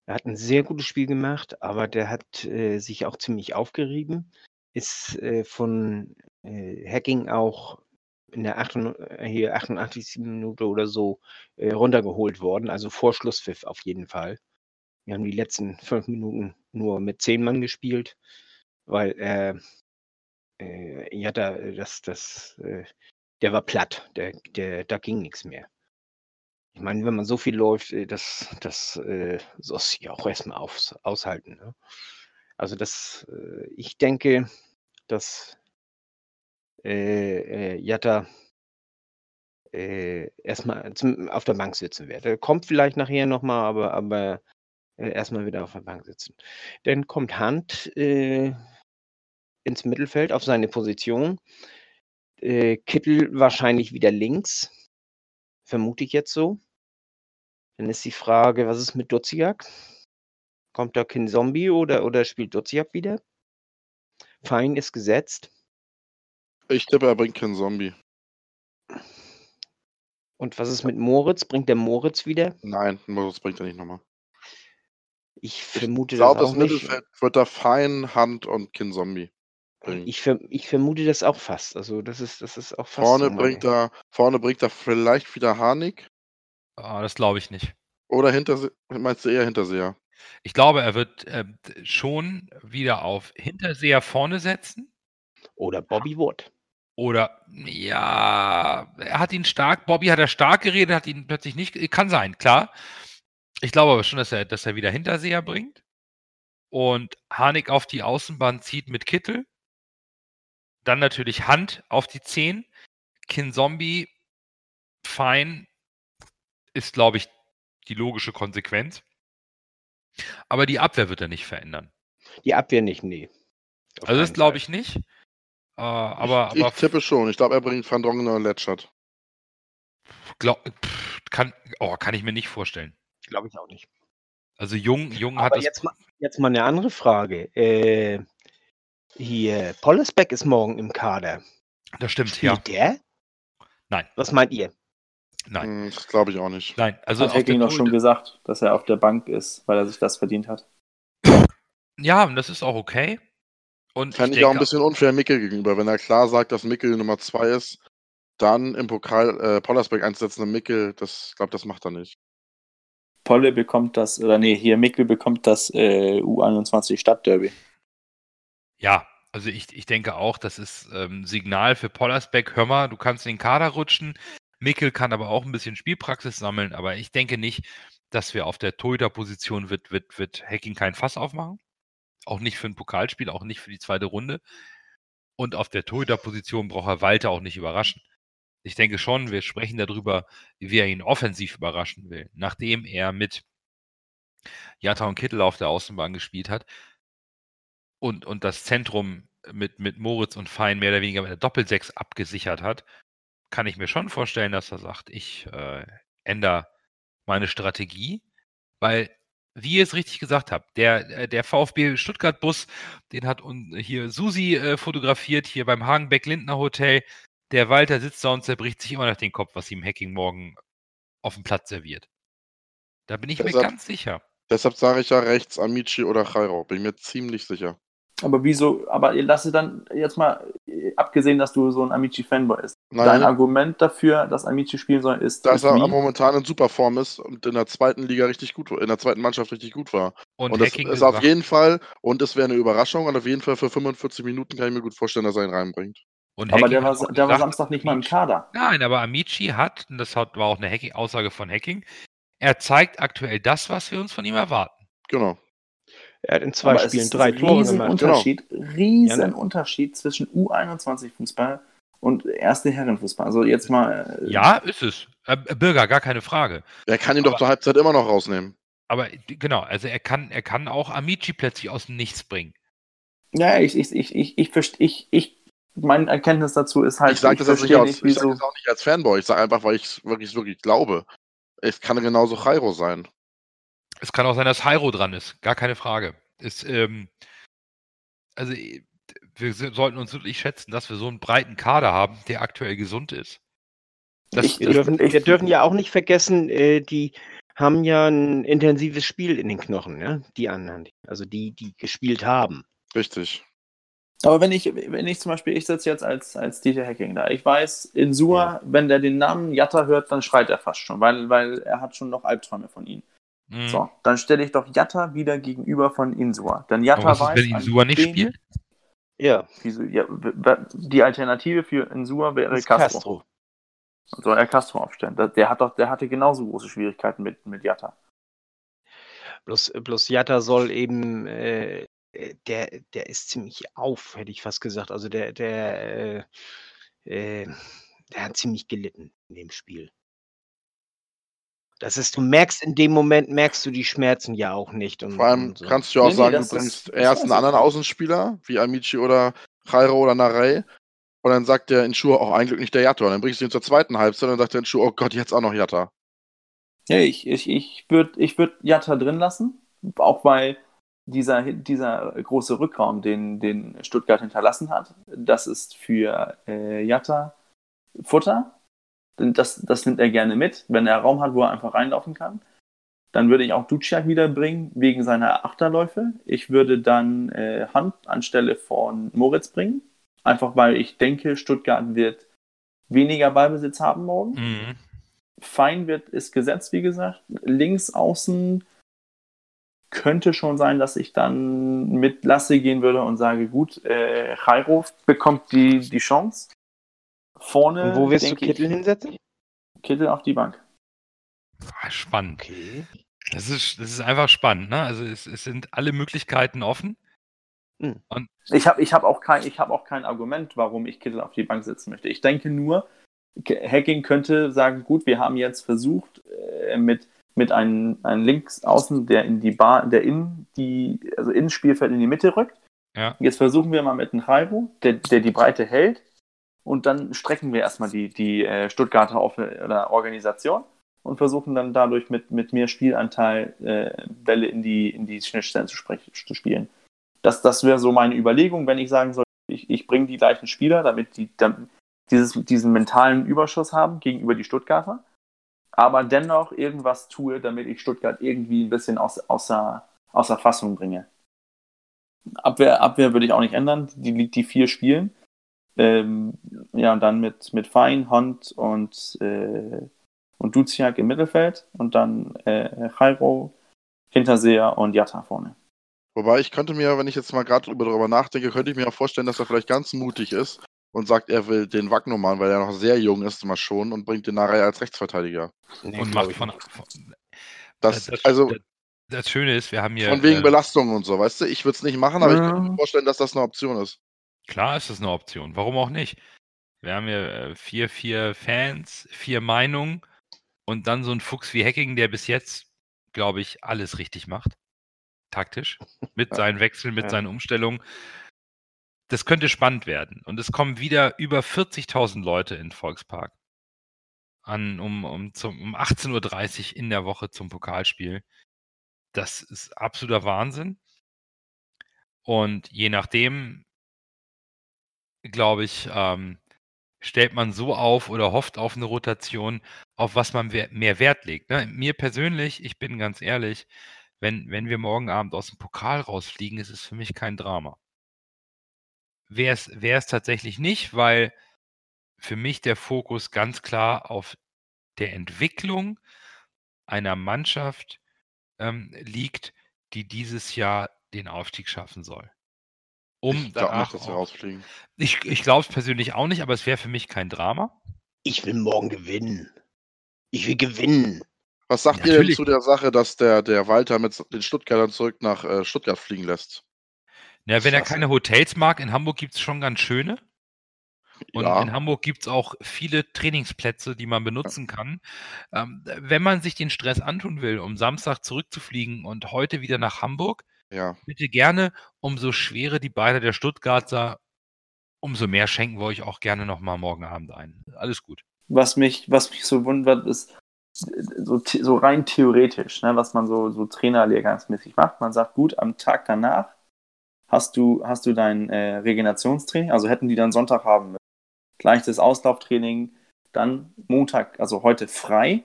Er hat ein sehr gutes Spiel gemacht, aber der hat äh, sich auch ziemlich aufgerieben. Ist äh, von äh, Hacking auch in der 88, äh, hier 88. Minute oder so äh, runtergeholt worden. Also vor Schlusspfiff auf jeden Fall. Wir haben die letzten fünf Minuten nur mit zehn Mann gespielt, weil äh, äh, Jatta, äh, das, das, äh, der war platt. Der, der, da ging nichts mehr. Ich meine, wenn man so viel läuft, äh, das, das äh, soll sich ja auch erstmal aus, aushalten. Ne? Also das, äh, ich denke, dass äh, äh, Jatta äh, erstmal zum, auf der Bank sitzen wird. Er kommt vielleicht nachher nochmal, aber, aber äh, erstmal wieder auf der Bank sitzen. Dann kommt Hand ins Mittelfeld auf seine Position. Äh, Kittel wahrscheinlich wieder links. Vermute ich jetzt so. Dann ist die Frage, was ist mit Duziak? Kommt da Kin Zombie oder, oder spielt Duziak wieder? Fein ist gesetzt. Ich tippe, er bringt keinen Zombie. Und was ist mit Moritz? Bringt der Moritz wieder? Nein, das bringt er nicht nochmal. Ich Ich vermute glaube, das das auch nicht. Mittelfeld wird da Fein, Hand und Kin Zombie bringen. Ich, ver ich vermute das auch fast. Also das ist, das ist auch fast. Vorne so bringt er, vorne bringt er vielleicht wieder Harnik Ah, das glaube ich nicht. oder Hinterse meinst du eher Hinterseher? Ich glaube, er wird äh, schon wieder auf Hinterseher vorne setzen. Oder Bobby Wood. Oder ja, er hat ihn stark, Bobby hat er stark geredet, hat ihn plötzlich nicht, kann sein, klar. Ich glaube aber schon, dass er, dass er wieder Hinterseher bringt. Und Harnik auf die Außenbahn zieht mit Kittel. Dann natürlich Hand auf die 10. Kinzombie, fein, ist, glaube ich, die logische Konsequenz. Aber die Abwehr wird er nicht verändern. Die Abwehr nicht, nee. Auf Also das glaube ich nicht. Äh, aber ich, aber ich tippe schon. Ich glaube, er bringt Van Dongen oder Letschert. glaub, pff, kann, oh, kann ich mir nicht vorstellen. Glaube ich auch nicht. Also Jung, Jung hat Aber das. jetzt mal, jetzt mal eine andere Frage. Äh, hier, Pollersbeck ist morgen im Kader. Das stimmt, ja. Spielt der? Nein. Was meint ihr? Nein, Hm, Das glaube ich auch nicht. nein. Also Hat Hacking doch schon gesagt, dass er auf der Bank ist, weil er sich das verdient hat. Ja, und das ist auch okay. Und Fände ich ich auch ein bisschen unfair Mickel gegenüber. Wenn er klar sagt, dass Mickel Nummer 2 ist, dann im Pokal äh, Pollersbeck einzusetzen und Mickel, das glaube das macht er nicht. Polle bekommt das, oder nee, hier Mickel bekommt das äh, U21 Stadtderby. Ja, also ich, ich denke auch, das ist ähm, Signal für Pollersbeck. Hör mal, du kannst in den Kader rutschen. Mickel kann aber auch ein bisschen Spielpraxis sammeln, aber ich denke nicht, dass wir auf der Torhüter-Position wird, wird, wird Hacking kein Fass aufmachen. Auch nicht für ein Pokalspiel, auch nicht für die zweite Runde. Und auf der Torhüter-Position braucht er Walter auch nicht überraschen. Ich denke schon, wir sprechen darüber, wie er ihn offensiv überraschen will. Nachdem er mit Jatta und Kittel auf der Außenbahn gespielt hat und, und das Zentrum mit, mit Moritz und Fein mehr oder weniger mit der Doppelsechs abgesichert hat, kann ich mir schon vorstellen, dass er sagt, ich äh, ändere meine Strategie, weil, wie ihr es richtig gesagt habt, der, äh, der VfB Stuttgart-Bus, den hat hier Susi äh, fotografiert, hier beim Hagenbeck-Lindner Hotel. Der Walter sitzt da und zerbricht sich immer noch den Kopf, was ihm Hacking morgen auf dem Platz serviert. Da bin ich mir Deshalb- ganz sicher. Deshalb sage ich ja rechts Amici oder Jairo. Bin mir ziemlich sicher. Aber wieso, aber lass es dann jetzt mal, abgesehen, dass du so ein Amici-Fanboy bist. Nein, Dein Argument dafür, dass Amici spielen soll, ist, dass er wie? momentan in Superform ist und in der zweiten Liga richtig gut war, in der zweiten Mannschaft richtig gut war. Und, Und das Hacking ist auf jeden Fall, und es wäre eine Überraschung, und auf jeden Fall für 45 Minuten kann ich mir gut vorstellen, dass er ihn reinbringt. und aber Hacking der war, der war Samstag nicht mal im Kader. Nein, aber Amici hat, und das hat, war auch eine Hacking, Aussage von Hacking, er zeigt aktuell das, was wir uns von ihm erwarten. Genau. Er hat in zwei Aber Spielen drei Tore riesen gemacht. Unterschied, riesen Ja, ne? Unterschied zwischen U21-Fußball und erste Herrenfußball. Also jetzt mal. äh, Ja, ist es. Äh, Bürger, gar keine Frage. Er kann ihn doch Aber- zur Halbzeit immer noch rausnehmen. Aber genau, also er kann, er kann auch Amici plötzlich aus dem Nichts bringen. Ja, ich, ich, ich, ich, ich, verste- ich, ich, meine Erkenntnis dazu ist halt, ich sage das jetzt nicht, verstehe aus, nicht, ich sag das auch nicht als Fanboy. Ich sage einfach, weil ich es wirklich, wirklich glaube. Es kann genauso Jairo sein. Es kann auch sein, dass Jairo dran ist, gar keine Frage. Ist, ähm, also äh, wir sollten uns wirklich schätzen, dass wir so einen breiten Kader haben, der aktuell gesund ist. Das, Ich- Wir dürfen, wir dürfen ja auch nicht vergessen, äh, die haben ja ein intensives Spiel in den Knochen, ne? die anderen. Also die, die gespielt haben. Richtig. Aber wenn ich, wenn ich zum Beispiel, ich sitze jetzt als, als DJ Hacking da, ich weiß, in Sua, Ja. wenn der den Namen Jatta hört, dann schreit er fast schon, weil, weil er hat schon noch Albträume von ihm. Mh. So, dann stelle ich doch Jatta wieder gegenüber von Insua. Denn Aber Jatta was ist, weiß, wenn Insua nicht spielt? Ja, Wieso, ja, die Alternative für Insua wäre Castro. Castro. Soll er Castro aufstellen? Der, hat doch, der hatte genauso große Schwierigkeiten mit, mit Jatta. Bloß, bloß Jatta soll eben, äh, der, der ist ziemlich auf, hätte ich fast gesagt. Also der, der, äh, äh, der hat ziemlich gelitten in dem Spiel. Das ist, du merkst in dem Moment, merkst du die Schmerzen ja auch nicht. Und, Vor allem und so. kannst du ja auch Nee, nee, sagen, das du ist- bringst das erst einen anderen Außenspieler, wie Amici oder Jairo oder Narei, Und dann sagt der in Schuhe auch ein Glück nicht der Jatta. Und dann bringst du ihn zur zweiten Halbzeit und dann sagt der in Schuhe, oh Gott, jetzt auch noch Jatta. Ja, ich, ich, ich würde ich würd Jatta drin lassen, auch weil dieser, dieser große Rückraum, den, den Stuttgart hinterlassen hat, das ist für äh, Jatta Futter. Das, das nimmt er gerne mit, wenn er Raum hat, wo er einfach reinlaufen kann. Dann würde ich auch Duciak wiederbringen, wegen seiner Achterläufe. Ich würde dann äh, Hand anstelle von Moritz bringen. Einfach weil ich denke, Stuttgart wird weniger Ballbesitz haben morgen. Mhm. Fein wird, ist gesetzt, wie gesagt. Links außen könnte schon sein, dass ich dann mit Lasse gehen würde und sage, gut, äh, Jairo bekommt die, die Chance. Vorne. Und wo wirst du Kittel ich, hinsetzen? Kittel auf die Bank. Ah, Spannend. Okay. Das ist, das ist einfach spannend. Ne? Also es, es sind alle Möglichkeiten offen. Ich habe ich hab auch, kein, ich hab auch kein Argument, warum ich Kittel auf die Bank setzen möchte. Ich denke nur, Hacking könnte sagen, gut, wir haben jetzt versucht, äh, mit, mit einem, einem Linksaußen, der in die Bar, der in die, also ins Spielfeld in die Mitte rückt. Ja. Jetzt versuchen wir mal mit einem Jairo, der, der die Breite hält. Und dann strecken wir erstmal die, die äh, Stuttgarter Organisation und versuchen dann dadurch mit, mit mehr Spielanteil äh, Bälle in die, in die Schnittstellen zu, zu spielen. Das, das wäre so meine Überlegung, wenn ich sagen soll, ich, ich bringe die gleichen Spieler, damit die dann dieses, diesen mentalen Überschuss haben gegenüber die Stuttgarter, aber dennoch irgendwas tue, damit ich Stuttgart irgendwie ein bisschen aus, außer, außer Fassung bringe. Abwehr, Abwehr würde ich auch nicht ändern, die liegt die vier spielen. Ähm, ja, und dann mit, mit Fein, Hond und, äh, und Duziak im Mittelfeld und dann äh, Jairo, Hinterseher und Jatta vorne. Wobei ich könnte mir, wenn ich jetzt mal gerade drüber, darüber nachdenke, könnte ich mir auch vorstellen, dass er vielleicht ganz mutig ist und sagt, er will den Wagnumann, weil er noch sehr jung ist, mal schon und bringt den nachher als Rechtsverteidiger. Nee, und macht von, von Das, das, also das, das Schöne ist, wir haben hier. von wegen äh, Belastungen und so, weißt du? Ich würde es nicht machen, aber ich könnte Ja. mir vorstellen, dass das eine Option ist. Klar ist das eine Option. Warum auch nicht? Wir haben hier äh, vier, vier Fans, vier Meinungen und dann so ein Fuchs wie Hacking, der bis jetzt, glaube ich, alles richtig macht. Taktisch. Mit seinen Wechseln, mit Ja. seinen Umstellungen. Das könnte spannend werden. Und es kommen wieder über 40.000 Leute in Volkspark. An, um, um, zum, um 18.30 Uhr in der Woche zum Pokalspiel. Das ist absoluter Wahnsinn. Und je nachdem, glaube ich, ähm, stellt man so auf oder hofft auf eine Rotation, auf was man mehr Wert legt. Ne? Mir persönlich, ich bin ganz ehrlich, wenn, wenn wir morgen Abend aus dem Pokal rausfliegen, ist es für mich kein Drama. Wäre es wäre es tatsächlich nicht, weil für mich der Fokus ganz klar auf der Entwicklung einer Mannschaft ähm, liegt, die dieses Jahr den Aufstieg schaffen soll. Um ich glaube danach nicht, dass wir rausfliegen. ich, ich glaube es persönlich auch nicht, aber es wäre für mich kein Drama. Ich will morgen gewinnen. Ich will gewinnen. Was sagt ihr denn Natürlich. zu der Sache, dass der, der Walter mit den Stuttgartern zurück nach äh, Stuttgart fliegen lässt? Ja, wenn er keine Hotels mag, in Hamburg gibt es schon ganz schöne. Und ja, in Hamburg gibt es auch viele Trainingsplätze, die man benutzen kann. Ähm, wenn man sich den Stress antun will, um Samstag zurückzufliegen und heute wieder nach Hamburg, ja. bitte gerne, umso schwerer die Beine der Stuttgarter, umso mehr schenken wir euch auch gerne nochmal morgen Abend ein. Alles gut. was mich, was mich so wundert, ist so, the- so rein theoretisch, ne, was man so, so trainerlehrgangsmäßig macht. Man sagt, gut, am Tag danach hast du, hast du dein äh, Regenerationstraining, also hätten die dann Sonntag haben müssen. Leichtes Auslauftraining, dann Montag, also heute frei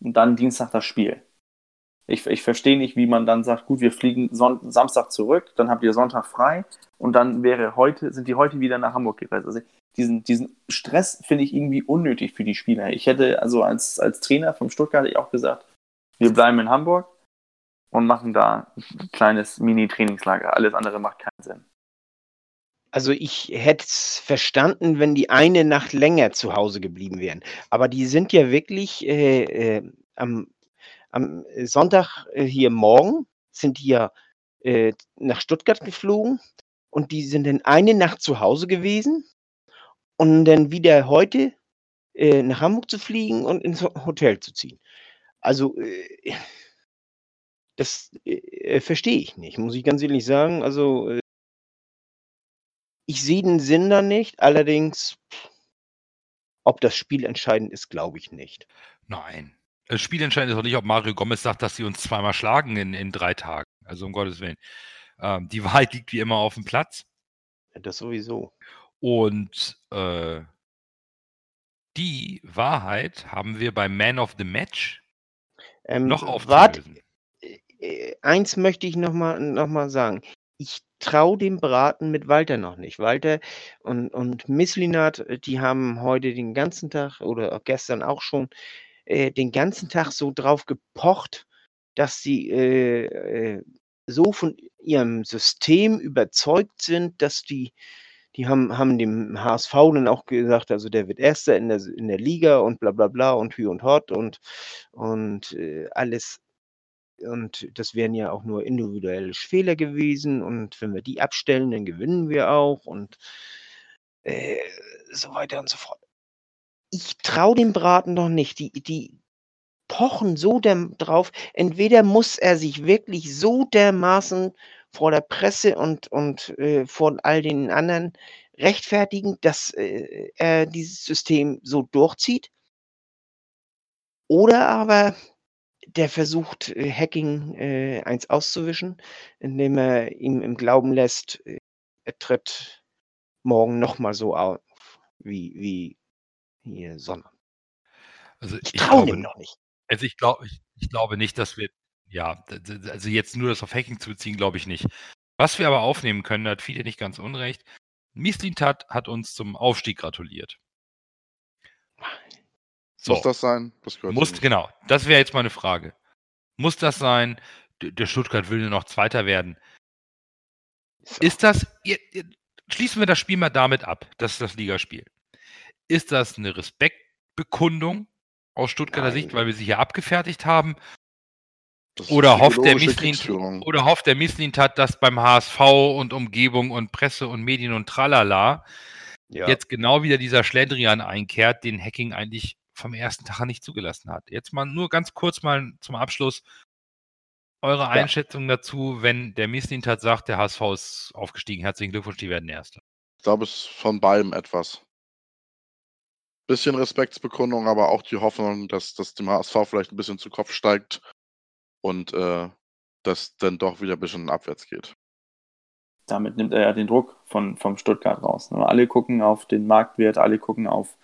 und dann Dienstag das Spiel. Ich, ich verstehe nicht, wie man dann sagt, gut, wir fliegen Son Samstag zurück, dann habt ihr Sonntag frei und dann wäre heute, sind die heute wieder nach Hamburg gereist. Also diesen, diesen Stress finde ich irgendwie unnötig für die Spieler. Ich hätte also als, als Trainer vom Stuttgart auch gesagt, wir bleiben in Hamburg und machen da ein kleines Mini-Trainingslager. Alles andere macht keinen Sinn. Also ich hätte es verstanden, wenn die eine Nacht länger zu Hause geblieben wären. Aber die sind ja wirklich äh, äh, am, am Sonntag äh, hier morgen sind die ja äh, nach Stuttgart geflogen und die sind dann eine Nacht zu Hause gewesen und dann wieder heute äh, nach Hamburg zu fliegen und ins Ho- Hotel zu ziehen. Also äh, das äh, verstehe ich nicht, muss ich ganz ehrlich sagen. Also äh, ich sehe den Sinn da nicht. Allerdings, ob das Spiel entscheidend ist, glaube ich nicht. Nein. Das Spiel entscheidend ist auch nicht, ob Mario Gomez sagt, dass sie uns zweimal schlagen in, in drei Tagen. Also um Gottes Willen. Ähm, die Wahrheit liegt wie immer auf dem Platz. Das sowieso. Und äh, die Wahrheit haben wir beim Man of the Match Ähm, noch wart, aufzulösen. äh, eins möchte ich noch mal, noch mal sagen. Ich traue dem Braten mit Walter noch nicht. Walter und, und Misslinat, äh, die haben heute den ganzen Tag oder gestern auch schon äh, den ganzen Tag so drauf gepocht, dass sie äh, äh, so von ihrem System überzeugt sind, dass die, die haben, haben dem HSV dann auch gesagt, also der wird Erster in der, in der Liga und bla bla bla und Hü und Hot und, und äh, alles. Und das wären ja auch nur individuelle Fehler gewesen. Und wenn wir die abstellen, dann gewinnen wir auch und äh, so weiter und so fort. Ich traue dem Braten noch nicht. Die, die pochen so drauf. Entweder muss er sich wirklich so dermaßen vor der Presse und, und äh, vor all den anderen rechtfertigen, dass äh, er dieses System so durchzieht. Oder aber der versucht, äh, Hacking äh, eins auszuwischen, indem er ihm im Glauben lässt, äh, er tritt morgen nochmal so auf wie, wie hier Sonne. Also Ich ich traue glaube, dem noch nicht. also ich glaube, ich, ich glaube nicht, dass wir, ja, also jetzt nur das auf Hacking zu beziehen, glaube ich nicht. Was wir aber aufnehmen können, da hat viele nicht ganz unrecht. Mislintat hat uns zum Aufstieg gratuliert. So, Muss das sein? Das muss, nicht. genau, das wäre jetzt meine Frage. Muss das sein? Der Stuttgart will nur noch Zweiter werden. So. Ist das, ihr, ihr, schließen wir das Spiel mal damit ab, das ist das Ligaspiel. Ist das eine Respektbekundung aus Stuttgarter Nein. Sicht, weil wir sie hier abgefertigt haben? Oder hofft der psychologische Misslin Kriegsführung. oder hofft der Mislintat, dass beim HSV und Umgebung und Presse und Medien und Tralala Ja. jetzt genau wieder dieser Schlendrian einkehrt, den Hacking eigentlich vom ersten Tag an nicht zugelassen hat. Jetzt mal nur ganz kurz mal zum Abschluss eure Einschätzung dazu, wenn der Mislintat sagt, der HSV ist aufgestiegen. Herzlichen Glückwunsch, die werden Erster. Ich glaube, es ist von beidem etwas. Bisschen Respektsbekundung, aber auch die Hoffnung, dass das dem HSV vielleicht ein bisschen zu Kopf steigt und äh, das dann doch wieder ein bisschen abwärts geht. damit nimmt er ja den Druck von, vom Stuttgart raus. ne? Alle gucken auf den Marktwert, alle gucken auf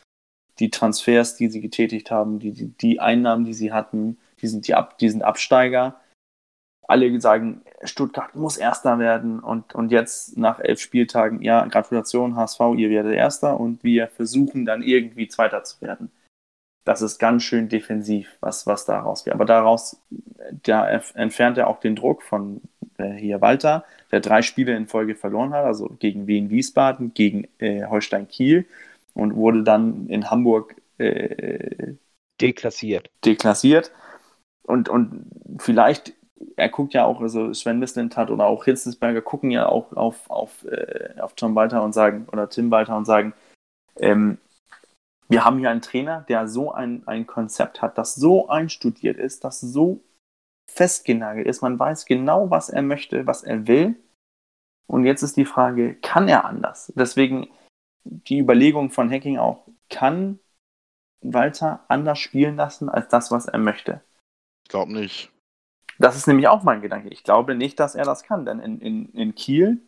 die Transfers, die sie getätigt haben, die, die, die Einnahmen, die sie hatten, die sind, die, Ab, die sind Absteiger. Alle sagen, Stuttgart muss Erster werden und, und jetzt nach elf Spieltagen, ja, Gratulation HSV, ihr werdet Erster und wir versuchen dann irgendwie Zweiter zu werden. Das ist ganz schön defensiv, was, was da rausgeht. Aber daraus, da entfernt er auch den Druck von äh, hier Walter, der drei Spiele in Folge verloren hat, also gegen Wien Wiesbaden, gegen äh, Holstein Kiel und wurde dann in Hamburg äh, Deklassiert. deklassiert. Und, und vielleicht, er guckt ja auch, also Sven Mislintat oder auch Hitzelsberger gucken ja auch auf, auf, äh, auf Tom Walter und sagen, oder Tim Walter und sagen, ähm, wir haben hier einen Trainer, der so ein, ein Konzept hat, das so einstudiert ist, das so festgenagelt ist. Man weiß genau, was er möchte, was er will. Und jetzt ist die Frage, kann er anders? Deswegen die Überlegung von Hacking auch, kann Walter anders spielen lassen als das, was er möchte? Ich glaube nicht. Das ist nämlich auch mein Gedanke. Ich glaube nicht, dass er das kann, denn in, in, in Kiel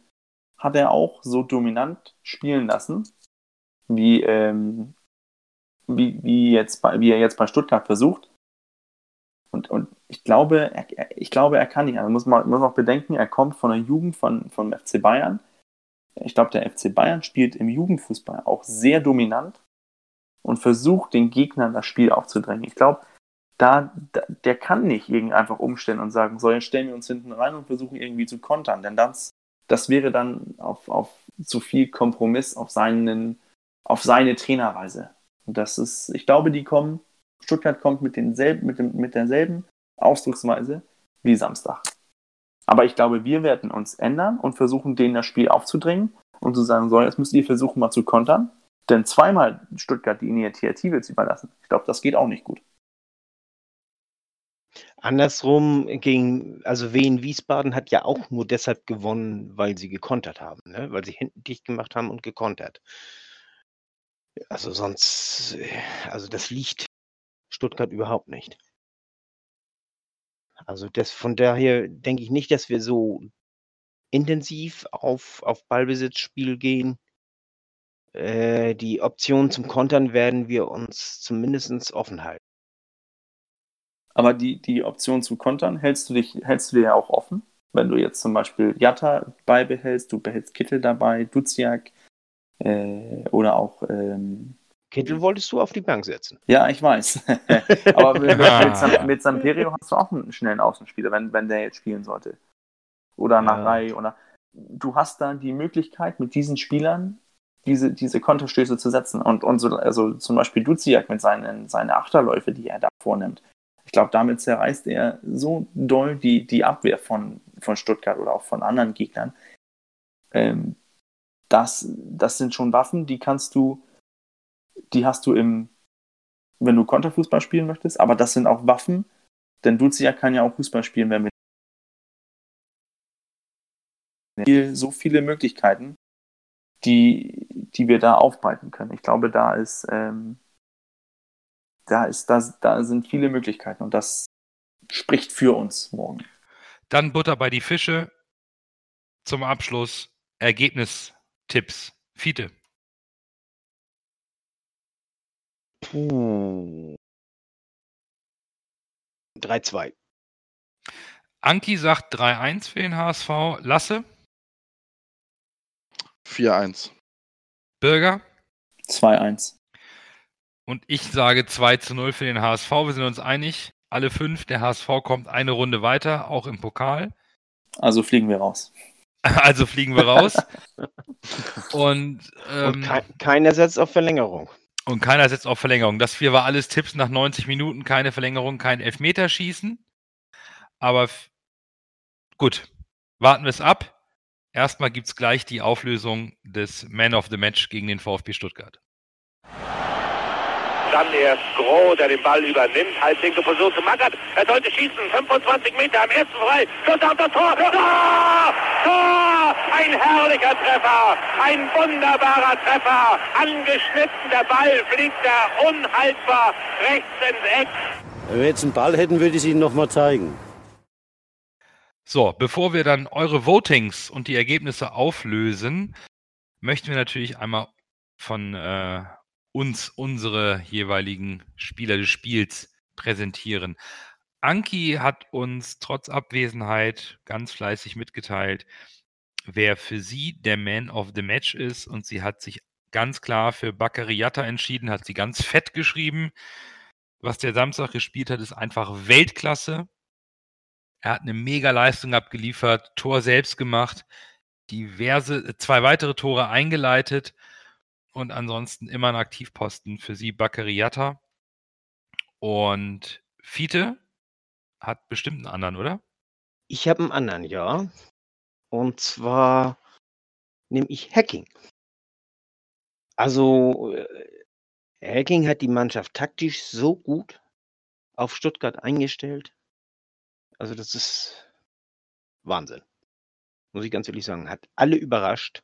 hat er auch so dominant spielen lassen, wie, ähm, wie, wie, jetzt bei, wie er jetzt bei Stuttgart versucht. Und, und ich, glaube, er, ich glaube, er kann nicht. Also muss man muss auch bedenken, er kommt von der Jugend von, von FC Bayern. Ich glaube, der FC Bayern spielt im Jugendfußball auch sehr dominant und versucht, den Gegnern das Spiel aufzudrängen. Ich glaube, da, da, der kann nicht irgendwie einfach umstellen und sagen, so, jetzt stellen wir uns hinten rein und versuchen irgendwie zu kontern, denn das, das wäre dann auf, auf zu viel Kompromiss auf seinen, auf seine Trainerweise. Und das ist, ich glaube, die kommen, Stuttgart kommt mit denselben, mit dem, mit derselben Ausdrucksweise wie Samstag. Aber ich glaube, wir werden uns ändern und versuchen, denen das Spiel aufzudrängen und zu sagen, so, jetzt müsst ihr versuchen, mal zu kontern. Denn zweimal Stuttgart die Initiative zu überlassen, ich glaube, das geht auch nicht gut. Andersrum gegen, also Wien Wiesbaden hat ja auch nur deshalb gewonnen, weil sie gekontert haben, ne? weil sie hinten dicht gemacht haben und gekontert. Also sonst, äh, also das liegt Stuttgart überhaupt nicht. Also das, von daher denke ich nicht, dass wir so intensiv auf, auf Ballbesitzspiel gehen. Äh, die Option zum Kontern werden wir uns zumindest offen halten. Aber die, die Option zum Kontern hältst du dich, hältst du dir ja auch offen? Wenn du jetzt zum Beispiel Jatta beibehältst, du behältst Kittel dabei, Duziak äh, oder auch ähm, Kittel wolltest du auf die Bank setzen. Ja, ich weiß. Aber mit, mit, mit Samperio hast du auch einen schnellen Außenspieler, wenn, wenn der jetzt spielen sollte. Oder Narei ja. oder. Du hast da die Möglichkeit, mit diesen Spielern diese, diese Konterstöße zu setzen. Und, und so, also zum Beispiel Duziak mit seinen, seinen Achterläufe, die er da vornimmt. Ich glaube, damit zerreißt er so doll die, die Abwehr von, von Stuttgart oder auch von anderen Gegnern. Ähm, das, das sind schon Waffen, die kannst du, die hast du im, wenn du Konterfußball spielen möchtest, aber das sind auch Waffen, denn Duziak kann ja auch Fußball spielen, wenn wir so viele Möglichkeiten, die, die wir da aufbreiten können. Ich glaube, da ist, ähm, da ist, da, da sind viele Möglichkeiten und das spricht für uns morgen. Dann Butter bei die Fische. Zum Abschluss Ergebnistipps. Fiete. Puh. 3-2. Anki sagt 3-1 für den HSV. Lasse? 4-1. Bürger? 2-1. Und ich sage 2 zu 0 für den HSV. Wir sind uns einig. Alle fünf. Der HSV kommt eine Runde weiter, auch im Pokal. Also fliegen wir raus. Also fliegen wir raus. und, ähm, und kein, keiner setzt auf Verlängerung. Und keiner setzt auf Verlängerung. Das vier war alles Tipps nach 90 Minuten, keine Verlängerung, kein Elfmeterschießen. Aber gut, warten wir es ab. Erstmal gibt es gleich die Auflösung des Man of the Match gegen den VfB Stuttgart. Dann erst Groh, der den Ball übernimmt. Halblinke Position zu Magath. Er sollte schießen. 25 Meter am ersten frei. Schuss auf das Tor. Tor! Tor! Ein herrlicher Treffer. Ein wunderbarer Treffer. Angeschnitten. Der Ball fliegt da unhaltbar rechts ins Eck. Wenn wir jetzt einen Ball hätten, würde ich es Ihnen nochmal zeigen. So, bevor wir dann eure Votings und die Ergebnisse auflösen, möchten wir natürlich einmal von äh, uns unsere jeweiligen Spieler des Spiels präsentieren. Anki hat uns trotz Abwesenheit ganz fleißig mitgeteilt, wer für sie der Man of the Match ist und sie hat sich ganz klar für Baccariata entschieden, hat sie ganz fett geschrieben. Was der Samstag gespielt hat, ist einfach Weltklasse. Er hat eine mega Leistung abgeliefert, Tor selbst gemacht, diverse, zwei weitere Tore eingeleitet und ansonsten immer ein Aktivposten für sie Baccariata. Und Fiete hat bestimmt einen anderen, oder? Ich habe einen anderen, ja. Und zwar nehme ich Hacking. Also äh, Hacking hat die Mannschaft taktisch so gut auf Stuttgart eingestellt. Also das ist Wahnsinn. Muss ich ganz ehrlich sagen. Hat alle überrascht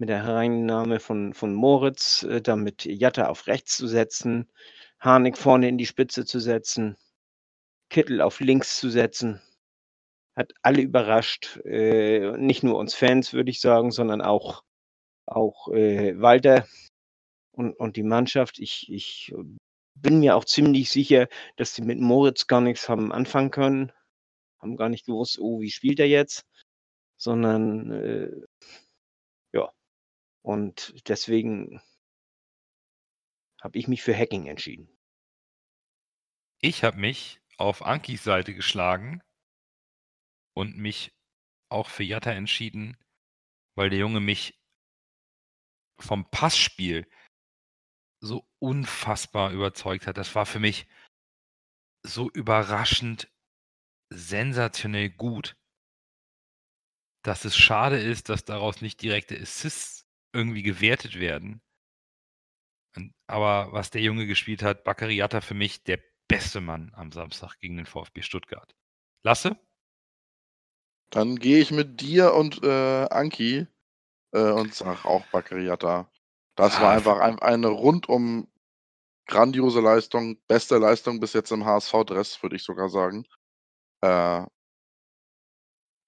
mit der Hereinnahme von, von Moritz, äh, damit Jatta auf rechts zu setzen, Harnik vorne in die Spitze zu setzen, Kittel auf links zu setzen. Hat alle überrascht. Äh, nicht nur uns Fans, würde ich sagen, sondern auch, auch äh, Walter und, und die Mannschaft. Ich, ich bin mir auch ziemlich sicher, dass sie mit Moritz gar nichts haben anfangen können. Haben gar nicht gewusst, oh, wie spielt er jetzt? Sondern äh, und deswegen habe ich mich für Hacking entschieden. Ich habe mich auf Ankis Seite geschlagen und mich auch für Jatta entschieden, weil der Junge mich vom Passspiel so unfassbar überzeugt hat. Das war für mich so überraschend sensationell gut, dass es schade ist, dass daraus nicht direkte Assists irgendwie gewertet werden. aber was der Junge gespielt hat, Baccariata für mich der beste Mann am Samstag gegen den VfB Stuttgart. Lasse? Dann gehe ich mit dir und äh, Anki äh, und sag auch Bakariata. Das war Ah, einfach ein, eine rundum grandiose Leistung, beste Leistung bis jetzt im HSV-Dress, würde ich sogar sagen. Äh,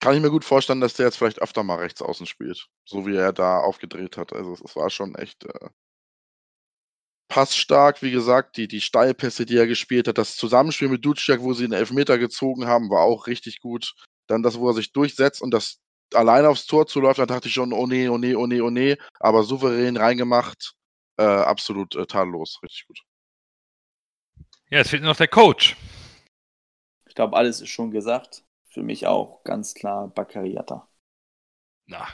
kann ich mir gut vorstellen, dass der jetzt vielleicht öfter mal rechts außen spielt, so wie er da aufgedreht hat. Also es war schon echt äh, passstark, wie gesagt, die, die Steilpässe, die er gespielt hat, das Zusammenspiel mit Duciak, wo sie den Elfmeter gezogen haben, war auch richtig gut. Dann das, wo er sich durchsetzt und das alleine aufs Tor zuläuft, da dachte ich schon, oh nee, oh nee, oh nee, oh nee, aber souverän reingemacht, äh, absolut äh, tadellos, richtig gut. Ja, es fehlt nur noch der Coach. Ich glaube, alles ist schon gesagt. Für mich auch ganz klar Baccariata. Na,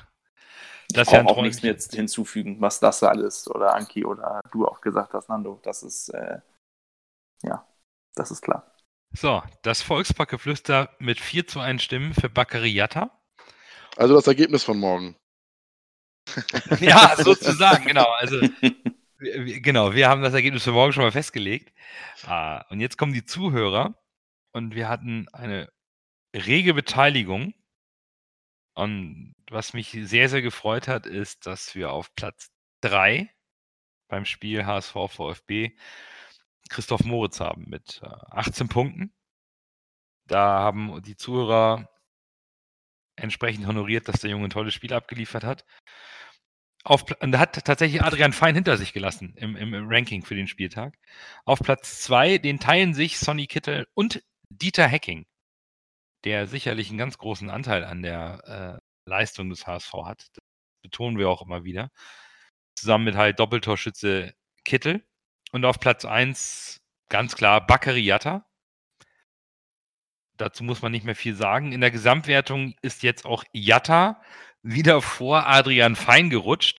Ich das ist ja ein brauche auch nichts mehr jetzt hinzufügen, was das alles oder Anki oder du auch gesagt hast, Nando. Das ist, äh, ja, das ist klar. So, das Volksparkgeflüster mit 4 zu 1 Stimmen für Baccariata. Also das Ergebnis von morgen. Ja, sozusagen, genau. Also, genau, wir haben das Ergebnis für morgen schon mal festgelegt. Ah, und jetzt kommen die Zuhörer und wir hatten eine rege Beteiligung. Und was mich sehr, sehr gefreut hat, ist, dass wir auf Platz 3 beim Spiel HSV VfB Christoph Moritz haben mit äh, 18 Punkten. Da haben die Zuhörer entsprechend honoriert, dass der Junge ein tolles Spiel abgeliefert hat. Auf, und da hat tatsächlich Adrian Fein hinter sich gelassen im, im, im Ranking für den Spieltag. Auf Platz 2, den teilen sich Sonny Kittel und Dieter Hecking, der sicherlich einen ganz großen Anteil an der äh, Leistung des HSV hat. Das betonen wir auch immer wieder. Zusammen mit halt Doppeltorschütze Kittel. Und auf Platz 1 ganz klar Bakary Yatta. Dazu muss man nicht mehr viel sagen. In der Gesamtwertung ist jetzt auch Jatta wieder vor Adrian Fein gerutscht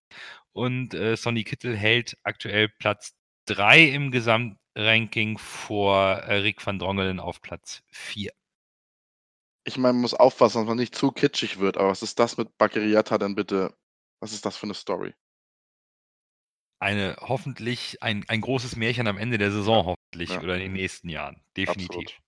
und äh, Sonny Kittel hält aktuell Platz 3 im Gesamtranking vor äh, Rick van Drongelen auf Platz 4. Ich meine, man muss aufpassen, dass man nicht zu kitschig wird, aber was ist das mit Bakariata denn bitte? Was ist das für eine Story? Eine hoffentlich, ein, ein großes Märchen am Ende der Saison hoffentlich Ja. oder in den nächsten Jahren. Definitiv. Absolut.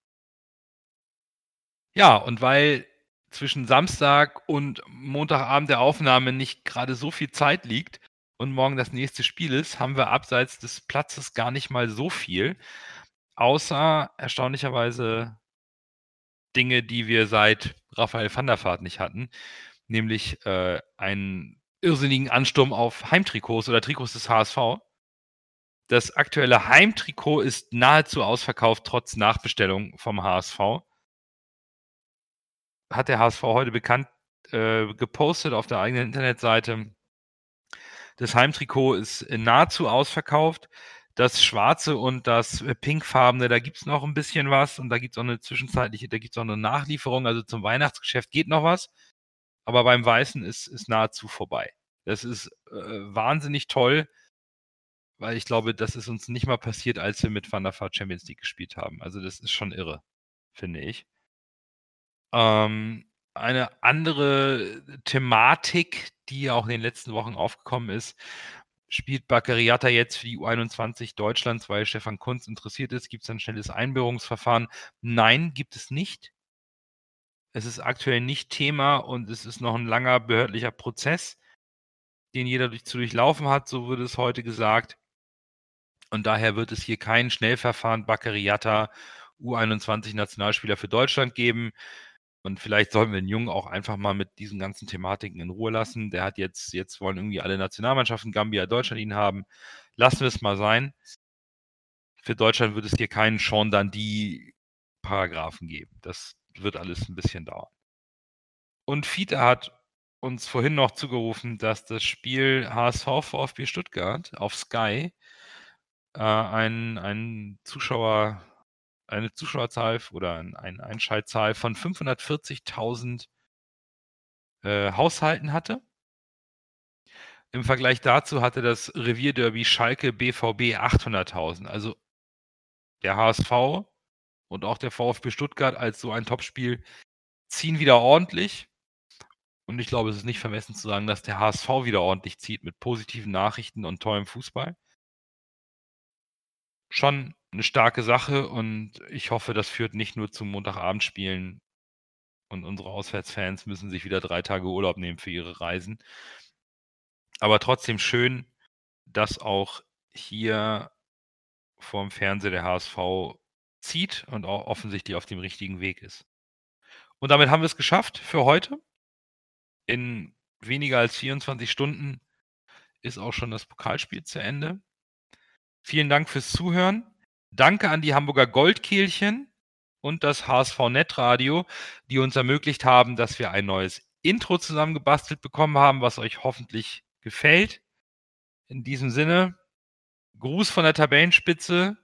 Ja, und weil zwischen Samstag und Montagabend der Aufnahme nicht gerade so viel Zeit liegt und morgen das nächste Spiel ist, haben wir abseits des Platzes gar nicht mal so viel, außer erstaunlicherweise Dinge, die wir seit Raphael van der Vaart nicht hatten, nämlich äh, einen irrsinnigen Ansturm auf Heimtrikots oder Trikots des HSV. Das aktuelle Heimtrikot ist nahezu ausverkauft, trotz Nachbestellung vom HSV hat der HSV heute bekannt äh, gepostet auf der eigenen Internetseite. Das Heimtrikot ist nahezu ausverkauft. Das schwarze und das äh, pinkfarbene, da gibt es noch ein bisschen was und da gibt es auch eine zwischenzeitliche, da gibt es auch eine Nachlieferung. Also zum Weihnachtsgeschäft geht noch was. Aber beim Weißen ist, ist nahezu vorbei. Das ist äh, wahnsinnig toll, weil ich glaube, das ist uns nicht mal passiert, als wir mit Van der Vaart Champions League gespielt haben. Also das ist schon irre, finde ich. Ähm, eine andere Thematik, die auch in den letzten Wochen aufgekommen ist, spielt Baccariata jetzt für die U21 Deutschlands, weil Stefan Kunz interessiert ist. Gibt es ein schnelles Einbürgerungsverfahren? Nein, gibt es nicht. Es ist aktuell nicht Thema und es ist noch ein langer behördlicher Prozess, den jeder durch, zu durchlaufen hat, so wurde es heute gesagt. Und daher wird es hier kein Schnellverfahren Baccariata U21 Nationalspieler für Deutschland geben. Und vielleicht sollten wir den Jungen auch einfach mal mit diesen ganzen Thematiken in Ruhe lassen. Der hat jetzt, jetzt wollen irgendwie alle Nationalmannschaften Gambia, Deutschland ihn haben. Lassen wir es mal sein. Für Deutschland wird es hier keinen Sean Dundee Paragraphen geben. Das wird alles ein bisschen dauern. Und Fiete hat uns vorhin noch zugerufen, dass das Spiel HSV VfB Stuttgart auf Sky äh, ein, ein Zuschauer eine Zuschauerzahl oder ein, eine Einschaltzahl von 540.000 äh, Haushalten hatte. Im Vergleich dazu hatte das Revierderby Schalke BVB 800.000. Also der HSV und auch der VfB Stuttgart als so ein Topspiel ziehen wieder ordentlich. Und ich glaube, es ist nicht vermessen zu sagen, dass der HSV wieder ordentlich zieht mit positiven Nachrichten und tollem Fußball. Schon eine starke Sache und ich hoffe, das führt nicht nur zu Montagabendspielen und unsere Auswärtsfans müssen sich wieder drei Tage Urlaub nehmen für ihre Reisen. Aber trotzdem schön, dass auch hier vorm Fernseher der HSV zieht und auch offensichtlich auf dem richtigen Weg ist. Und damit haben wir es geschafft für heute. In weniger als 24 Stunden ist auch schon das Pokalspiel zu Ende. Vielen Dank fürs Zuhören. Danke an die Hamburger Goldkehlchen und das HSV Netradio, die uns ermöglicht haben, dass wir ein neues Intro zusammengebastelt bekommen haben, was euch hoffentlich gefällt. In diesem Sinne, Gruß von der Tabellenspitze.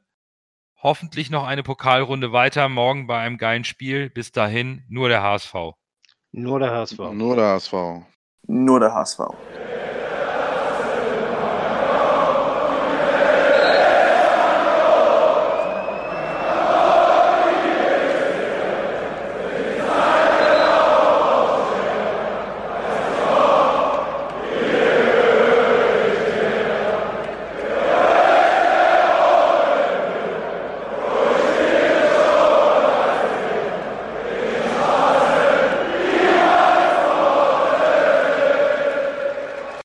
Hoffentlich noch eine Pokalrunde weiter, morgen bei einem geilen Spiel. Bis dahin, nur der HSV. Nur der HSV. Nur der HSV. Nur der HSV.